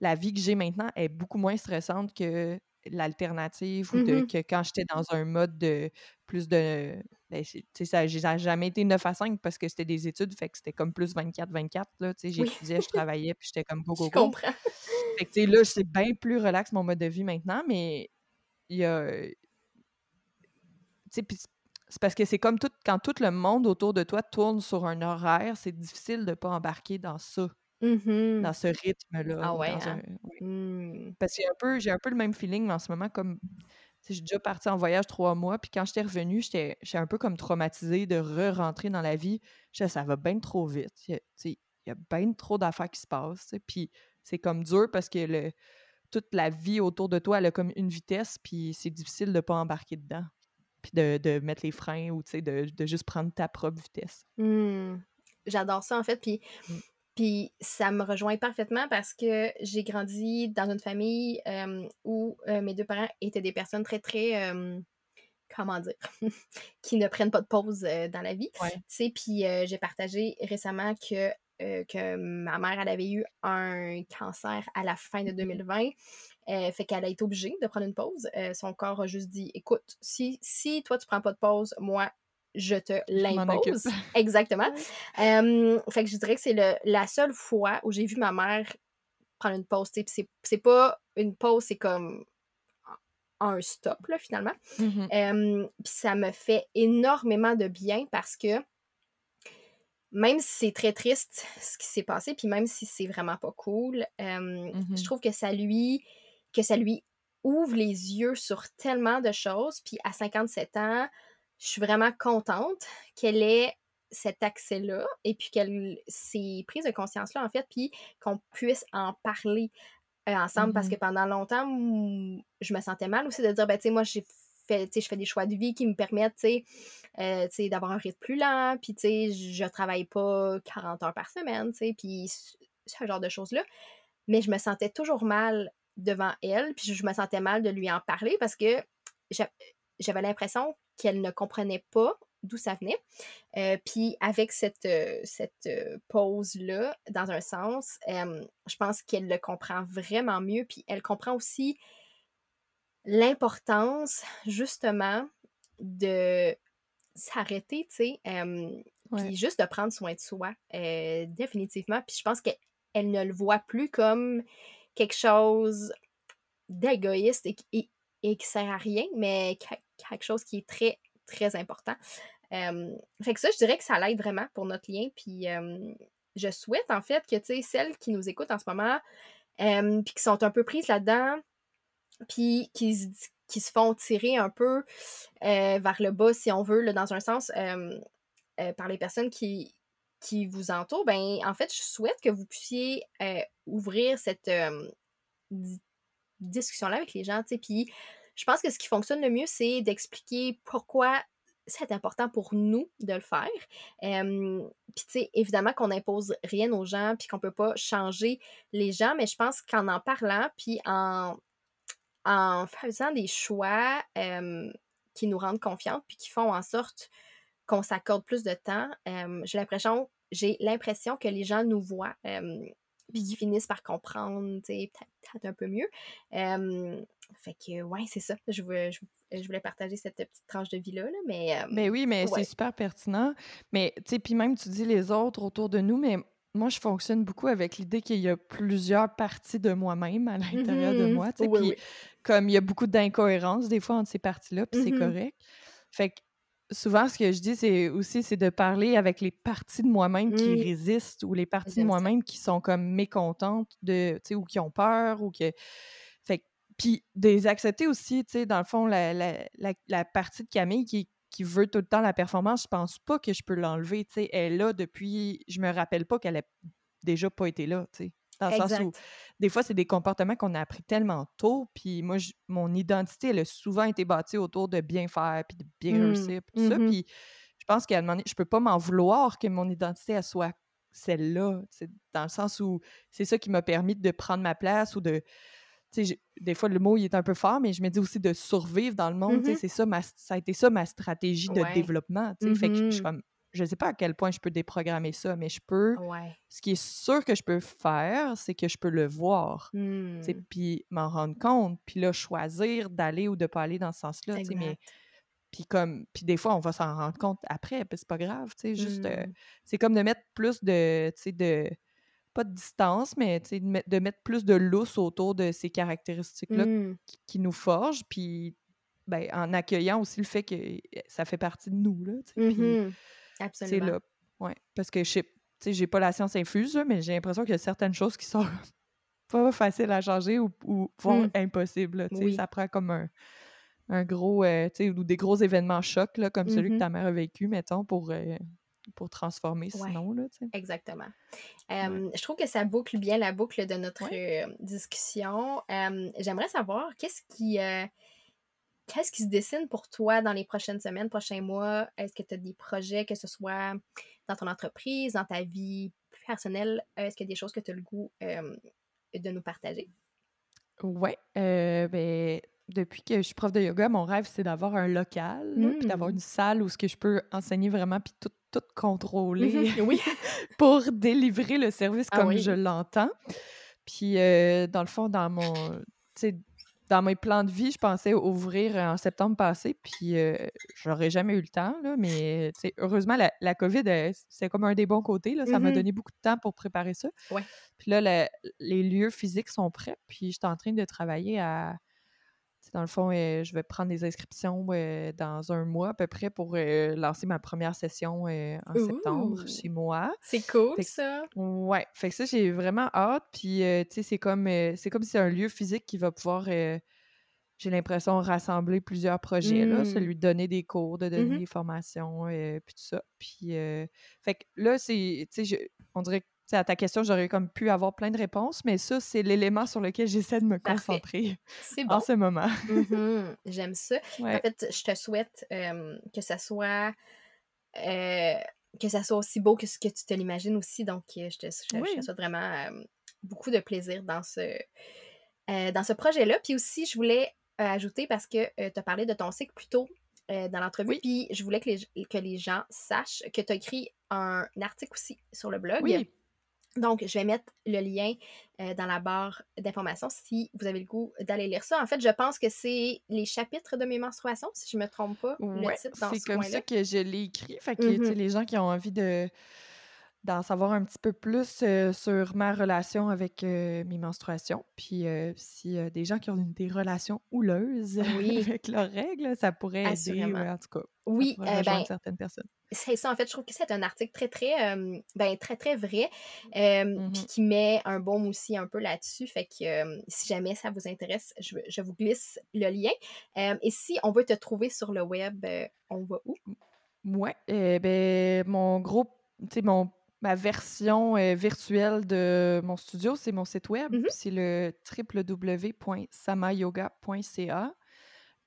la vie que j'ai maintenant est beaucoup moins stressante que l'alternative ou de, Mhm. que quand j'étais dans un mode de plus de. Ben, tu sais, ça j'ai jamais été 9 à 5 parce que c'était des études, fait que c'était comme plus 24-24. Là, tu sais, Oui. j'étudiais, je travaillais, puis j'étais comme go, Je comprends. Fait que, tu sais, là, c'est bien plus relax mon mode de vie maintenant, mais il y a. C'est- parce que c'est comme tout, quand tout le monde autour de toi tourne sur un horaire, c'est difficile de pas embarquer dans ça, Mhm. dans ce rythme-là. Ah ou ouais, un, hein? ouais. Mmh. Parce que j'ai un, peu, j'ai un peu le même feeling en ce moment, comme. sais, J'ai déjà parti en voyage trois mois, puis quand j'étais revenue, j'étais un peu comme traumatisée de re-rentrer dans la vie. Je ça va bien trop vite. Il y a, bien trop d'affaires qui se passent. Puis c'est comme dur parce que le, toute la vie autour de toi, elle a comme une vitesse, puis c'est difficile de pas embarquer dedans. Puis de, de mettre les freins ou, tu sais, de, de juste prendre ta propre vitesse. Mmh. J'adore ça, en fait, puis Mmh. puis ça me rejoint parfaitement parce que j'ai grandi dans une famille, où, mes 2 parents étaient des personnes très, très, comment dire? qui ne prennent pas de pause, dans la vie? Puis, j'ai partagé récemment que, que ma mère, elle avait eu un cancer à la fin de Mmh 2020, heu, fait qu'elle a été obligée de prendre une pause, heu, son corps a juste dit: «Écoute, si si toi tu prends pas de pause, moi je te l'impose». Exactement. Fait que je dirais que c'est la seule fois où j'ai vu ma mère prendre une pause, c'est pas une pause, c'est comme un stop, là, finalement. Mmh puis ça me fait énormément de bien parce que même si c'est très triste ce qui s'est passé, puis même si c'est vraiment pas cool, hem, je Mmh trouve que ça lui que ça lui ouvre les yeux sur tellement de choses. Puis à 57 ans, je suis vraiment contente qu'elle ait cet accès-là et puis qu'elle s'est prise de conscience-là, en fait, puis qu'on puisse en parler, heu, ensemble parce que Mmh pendant longtemps, je me sentais mal aussi de dire: «Ben, tu sais, moi, j'ai fait tu sais, je fais des choix de vie qui me permettent, tu sais, sais, d'avoir un rythme plus lent, puis tu sais, je travaille pas 40 heures par semaine», tu sais, puis ce ce genre de choses-là. Mais je me sentais toujours mal devant elle, puis je me sentais mal de lui en parler parce que j'a j'avais l'impression qu'elle ne comprenait pas d'où ça venait. Heu, puis avec cette, heu, cette, heu, pause-là, dans un sens, je pense qu'elle le comprend vraiment mieux, puis elle comprend aussi l'importance, justement, de s'arrêter, tu sais, Ouais. puis juste de prendre soin de soi, définitivement. Puis je pense qu'elle elle ne le voit plus comme quelque chose d'égoïste et qui et et qui sert à rien, mais qu quelque chose qui est très, très important. Fait que ça, je dirais que ça l'aide vraiment pour notre lien. Puis, je souhaite, en fait, que, tu sais, celles qui nous écoutent en ce moment, puis qui sont un peu prises là-dedans, puis qui se qui se font tirer un peu, vers le bas, si on veut, là, dans un sens, heu, par les personnes qui qui vous entourent, ben, en fait, je souhaite que vous puissiez, heu, ouvrir cette, discussion-là avec les gens. Puis je pense que ce qui fonctionne le mieux, c'est d'expliquer pourquoi c'est important pour nous de le faire. Puis tu sais, évidemment qu'on n'impose rien aux gens, puis qu'on peut pas changer les gens, mais je pense qu'en en parlant, puis en en faisant des choix, qui nous rendent confiantes, puis qui font en sorte qu'on s'accorde plus de temps, j'ai l'impression j'ai l'impression que les gens nous voient, puis qu'ils finissent par comprendre, peut-être un peu mieux. Fait que ouais, c'est ça. Je voulais je je voulais partager cette petite tranche de vie-là, là, mais hem, Ben oui, mais c'est super pertinent. Mais, tu sais, puis même tu dis les autres autour de nous, mais moi, je fonctionne beaucoup avec l'idée qu'il y a plusieurs parties de moi-même à l'intérieur de Mmh moi, tu sais. Oui, Puis oui. comme il y a beaucoup d'incohérences des fois entre ces parties-là, puis c'est Mmh correct. Fait que souvent, ce que je dis, c'est aussi, c'est de parler avec les parties de moi-même qui Mmh. résistent ou les parties de moi-même qui sont comme mécontentes de, ou qui ont peur ou que... Fait puis de les accepter aussi, tu sais, dans le fond, la, la, la, la partie de Camille qui, qui veut tout le temps la performance, je pense pas que je peux l'enlever, tu sais. Elle est là depuis... Je me rappelle pas qu'elle a déjà pas été là, tu sais. Dans le sens où, des fois, c'est des comportements qu'on a appris tellement tôt, puis moi, je- mon identité, elle a souvent été bâtie autour de bien faire, puis de bien Mmh. réussir, puis tout ça, Mmh puis je pense qu'à un moment donné, je peux pas m'en vouloir que mon identité, elle soit celle-là, dans le sens où c'est ça qui m'a permis de prendre ma place ou de, des fois, le mot, il est un peu fort, mais je me dis aussi de survivre dans le monde, Mmh c'est ça, ma, ça a été ça ma stratégie de Ouais. développement, fait que je suis comme, je sais pas à quel point je peux déprogrammer ça, mais je peux, Ouais. ce qui est sûr que je peux faire, c'est que je peux le voir, Mmh. puis m'en rendre compte, puis là, choisir d'aller ou de pas aller dans ce sens-là, mais puis comme puis des fois, on va s'en rendre compte après, puis c'est pas grave, tu sais, juste, euh, Mmh. c'est comme de mettre plus de, tu sais, de, pas de distance, mais tu sais, de, mettre- de mettre plus de lousse autour de ces caractéristiques-là Mmh. qui, qui nous forgent, puis ben, en accueillant aussi le fait que ça fait partie de nous, là, tu sais, puis Mmh c'est Absolument. là, ouais, parce que je sais, j'ai pas la science infuse, mais j'ai l'impression qu'il y a certaines choses qui sont pas faciles à changer ou, ou voire Mmh. impossibles, Oui. ça prend comme un, un gros, euh, ou des gros événements chocs, là, comme celui que Mmh ta mère a vécu, mettons, pour, euh, pour transformer Ouais. sinon, là. Exactement. Ouais. Je trouve que ça boucle bien la boucle de notre, Ouais. heu, discussion. J'aimerais savoir qu'est-ce qui, qu'est-ce qui se dessine pour toi dans les prochaines semaines, prochains mois? Est-ce que tu as des projets, que ce soit dans ton entreprise, dans ta vie plus personnelle? Est-ce qu'il y a des choses que tu as le goût de nous partager? Ouais, euh, ben, depuis que je suis prof de yoga, mon rêve, c'est d'avoir un local, puis d'avoir Mmh. une salle où ce que je peux enseigner vraiment, puis tout, tout contrôler Oui. pour délivrer le service Ah comme je oui. l'entends. Puis, euh, dans le fond, dans mon, dans mes plans de vie, je pensais ouvrir en septembre passé, puis euh, j'aurais jamais eu le temps, là, mais heureusement, la, la COVID, c'est comme un des bons côtés, là, ça m'a Mhm. donné beaucoup de temps pour préparer ça. Ouais. Puis là, le- les lieux physiques sont prêts, puis je suis en train de travailler à... Dans le fond, euh, je vais prendre des inscriptions euh, dans un mois à peu près pour euh, lancer ma première session en septembre chez moi. C'est cool, Fait que- ça. Ouais, fait que ça, j'ai vraiment hâte. Puis, tu sais, c'est comme, c'est comme si c'est un lieu physique qui va pouvoir, j'ai l'impression, rassembler plusieurs projets, là, Mm. celui de donner des cours, de donner Mhm. des formations, puis tout ça. Puis, fait que là, c'est, tu sais, on dirait que, tu sais, à ta question, j'aurais comme pu avoir plein de réponses, mais ça, c'est l'élément sur lequel j'essaie de me Parfait. concentrer C'est en bon. ce moment. Mhm. J'aime ça. En fait, je te souhaite euh, que ça soit euh, que ça soit aussi beau que ce que tu te l'imagines aussi. Donc, je te, je- je Oui. te souhaite vraiment euh, beaucoup de plaisir dans ce, dans ce projet-là. Puis aussi, je voulais ajouter parce que tu as parlé de ton cycle plus tôt dans l'entrevue. Oui. Puis je voulais que les, que les gens sachent que tu as écrit un article aussi sur le blog. Oui, Donc, je vais mettre le lien euh, dans la barre d'informations si vous avez le goût d'aller lire ça. En fait, je pense que c'est les chapitres de mes menstruations, si je me trompe pas, ouais, le titre dans c'est ce comme ça que je l'ai écrit. Fait que, Mhm. les gens qui ont envie de d'en savoir un petit peu plus euh, sur ma relation avec euh, mes menstruations. Puis euh, si euh, des gens qui ont une- des relations houleuses Oui. avec leurs règles, ça pourrait aider, Assurément. ouais, en tout cas. Oui, rejoindre ben, certaines personnes. c'est ça, en fait, je trouve que c'est un article très, très, ben, très, très vrai, puis qui met un baume aussi un peu là-dessus. Fait que si jamais ça vous intéresse, je, je vous glisse le lien. Et si on veut te trouver sur le web, on va où? Ouais, euh, ben, mon gros, tu sais, mon, ma version euh, virtuelle de mon studio, c'est mon site web. Mhm. puis C'est le www.samayoga.ca.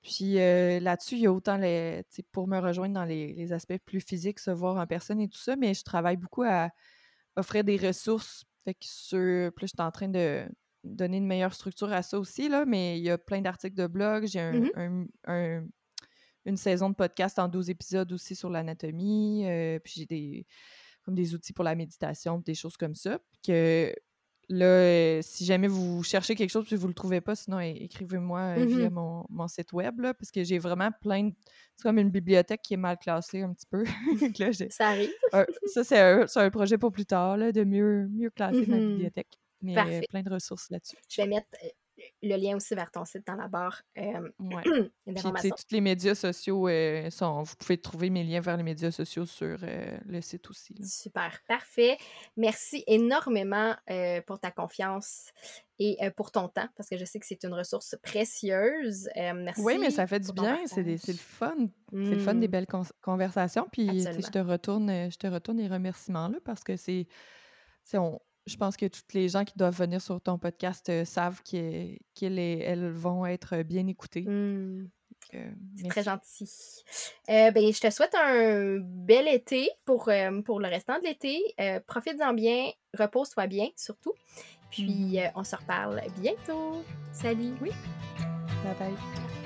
Puis euh, là-dessus, il y a autant les, pour me rejoindre dans les, les aspects plus physiques, se voir en personne et tout ça, mais je travaille beaucoup à offrir des ressources. Fait que sur, plus je suis en train de donner une meilleure structure à ça aussi, là, mais il y a plein d'articles de blog. J'ai un, Mhm. un- un- une saison de podcast en 12 épisodes aussi sur l'anatomie. euh, puis j'ai des, comme des outils pour la méditation, des choses comme ça. Que là, euh, si jamais vous cherchez quelque chose et vous le trouvez pas, sinon écrivez-moi euh, via Mhm. mon, mon site web, là, parce que j'ai vraiment plein de... C'est comme une bibliothèque qui est mal classée un petit peu. Là, Ça arrive. ça, c'est un, un projet pour plus tard, là, de mieux, mieux classer ma Mhm. bibliothèque. Mais euh, plein de ressources là-dessus. Je vais mettre euh, le lien aussi vers ton site dans la barre euh, Ouais. Puis, tous les médias sociaux euh, sont. Vous pouvez trouver mes liens vers les médias sociaux sur euh, le site aussi. là. Super, parfait. Merci énormément euh, pour ta confiance et pour ton temps, parce que je sais que c'est une ressource précieuse. Merci. Oui, mais ça fait du bien. C'est le fun. C'est le fun des Mm. belles con- conversations. Puis, je te retourne, je te retourne les remerciements là, parce que c'est. on- Je pense que toutes les gens qui doivent venir sur ton podcast euh, savent que- qu'elles elles vont être bien écoutées. Mm. Donc, euh, C'est très gentil. Euh, ben, je te souhaite un bel été pour, euh, pour le restant de l'été. Euh, Profite-en bien, repose-toi bien surtout. Puis euh, on se reparle bientôt. Salut! Bye bye.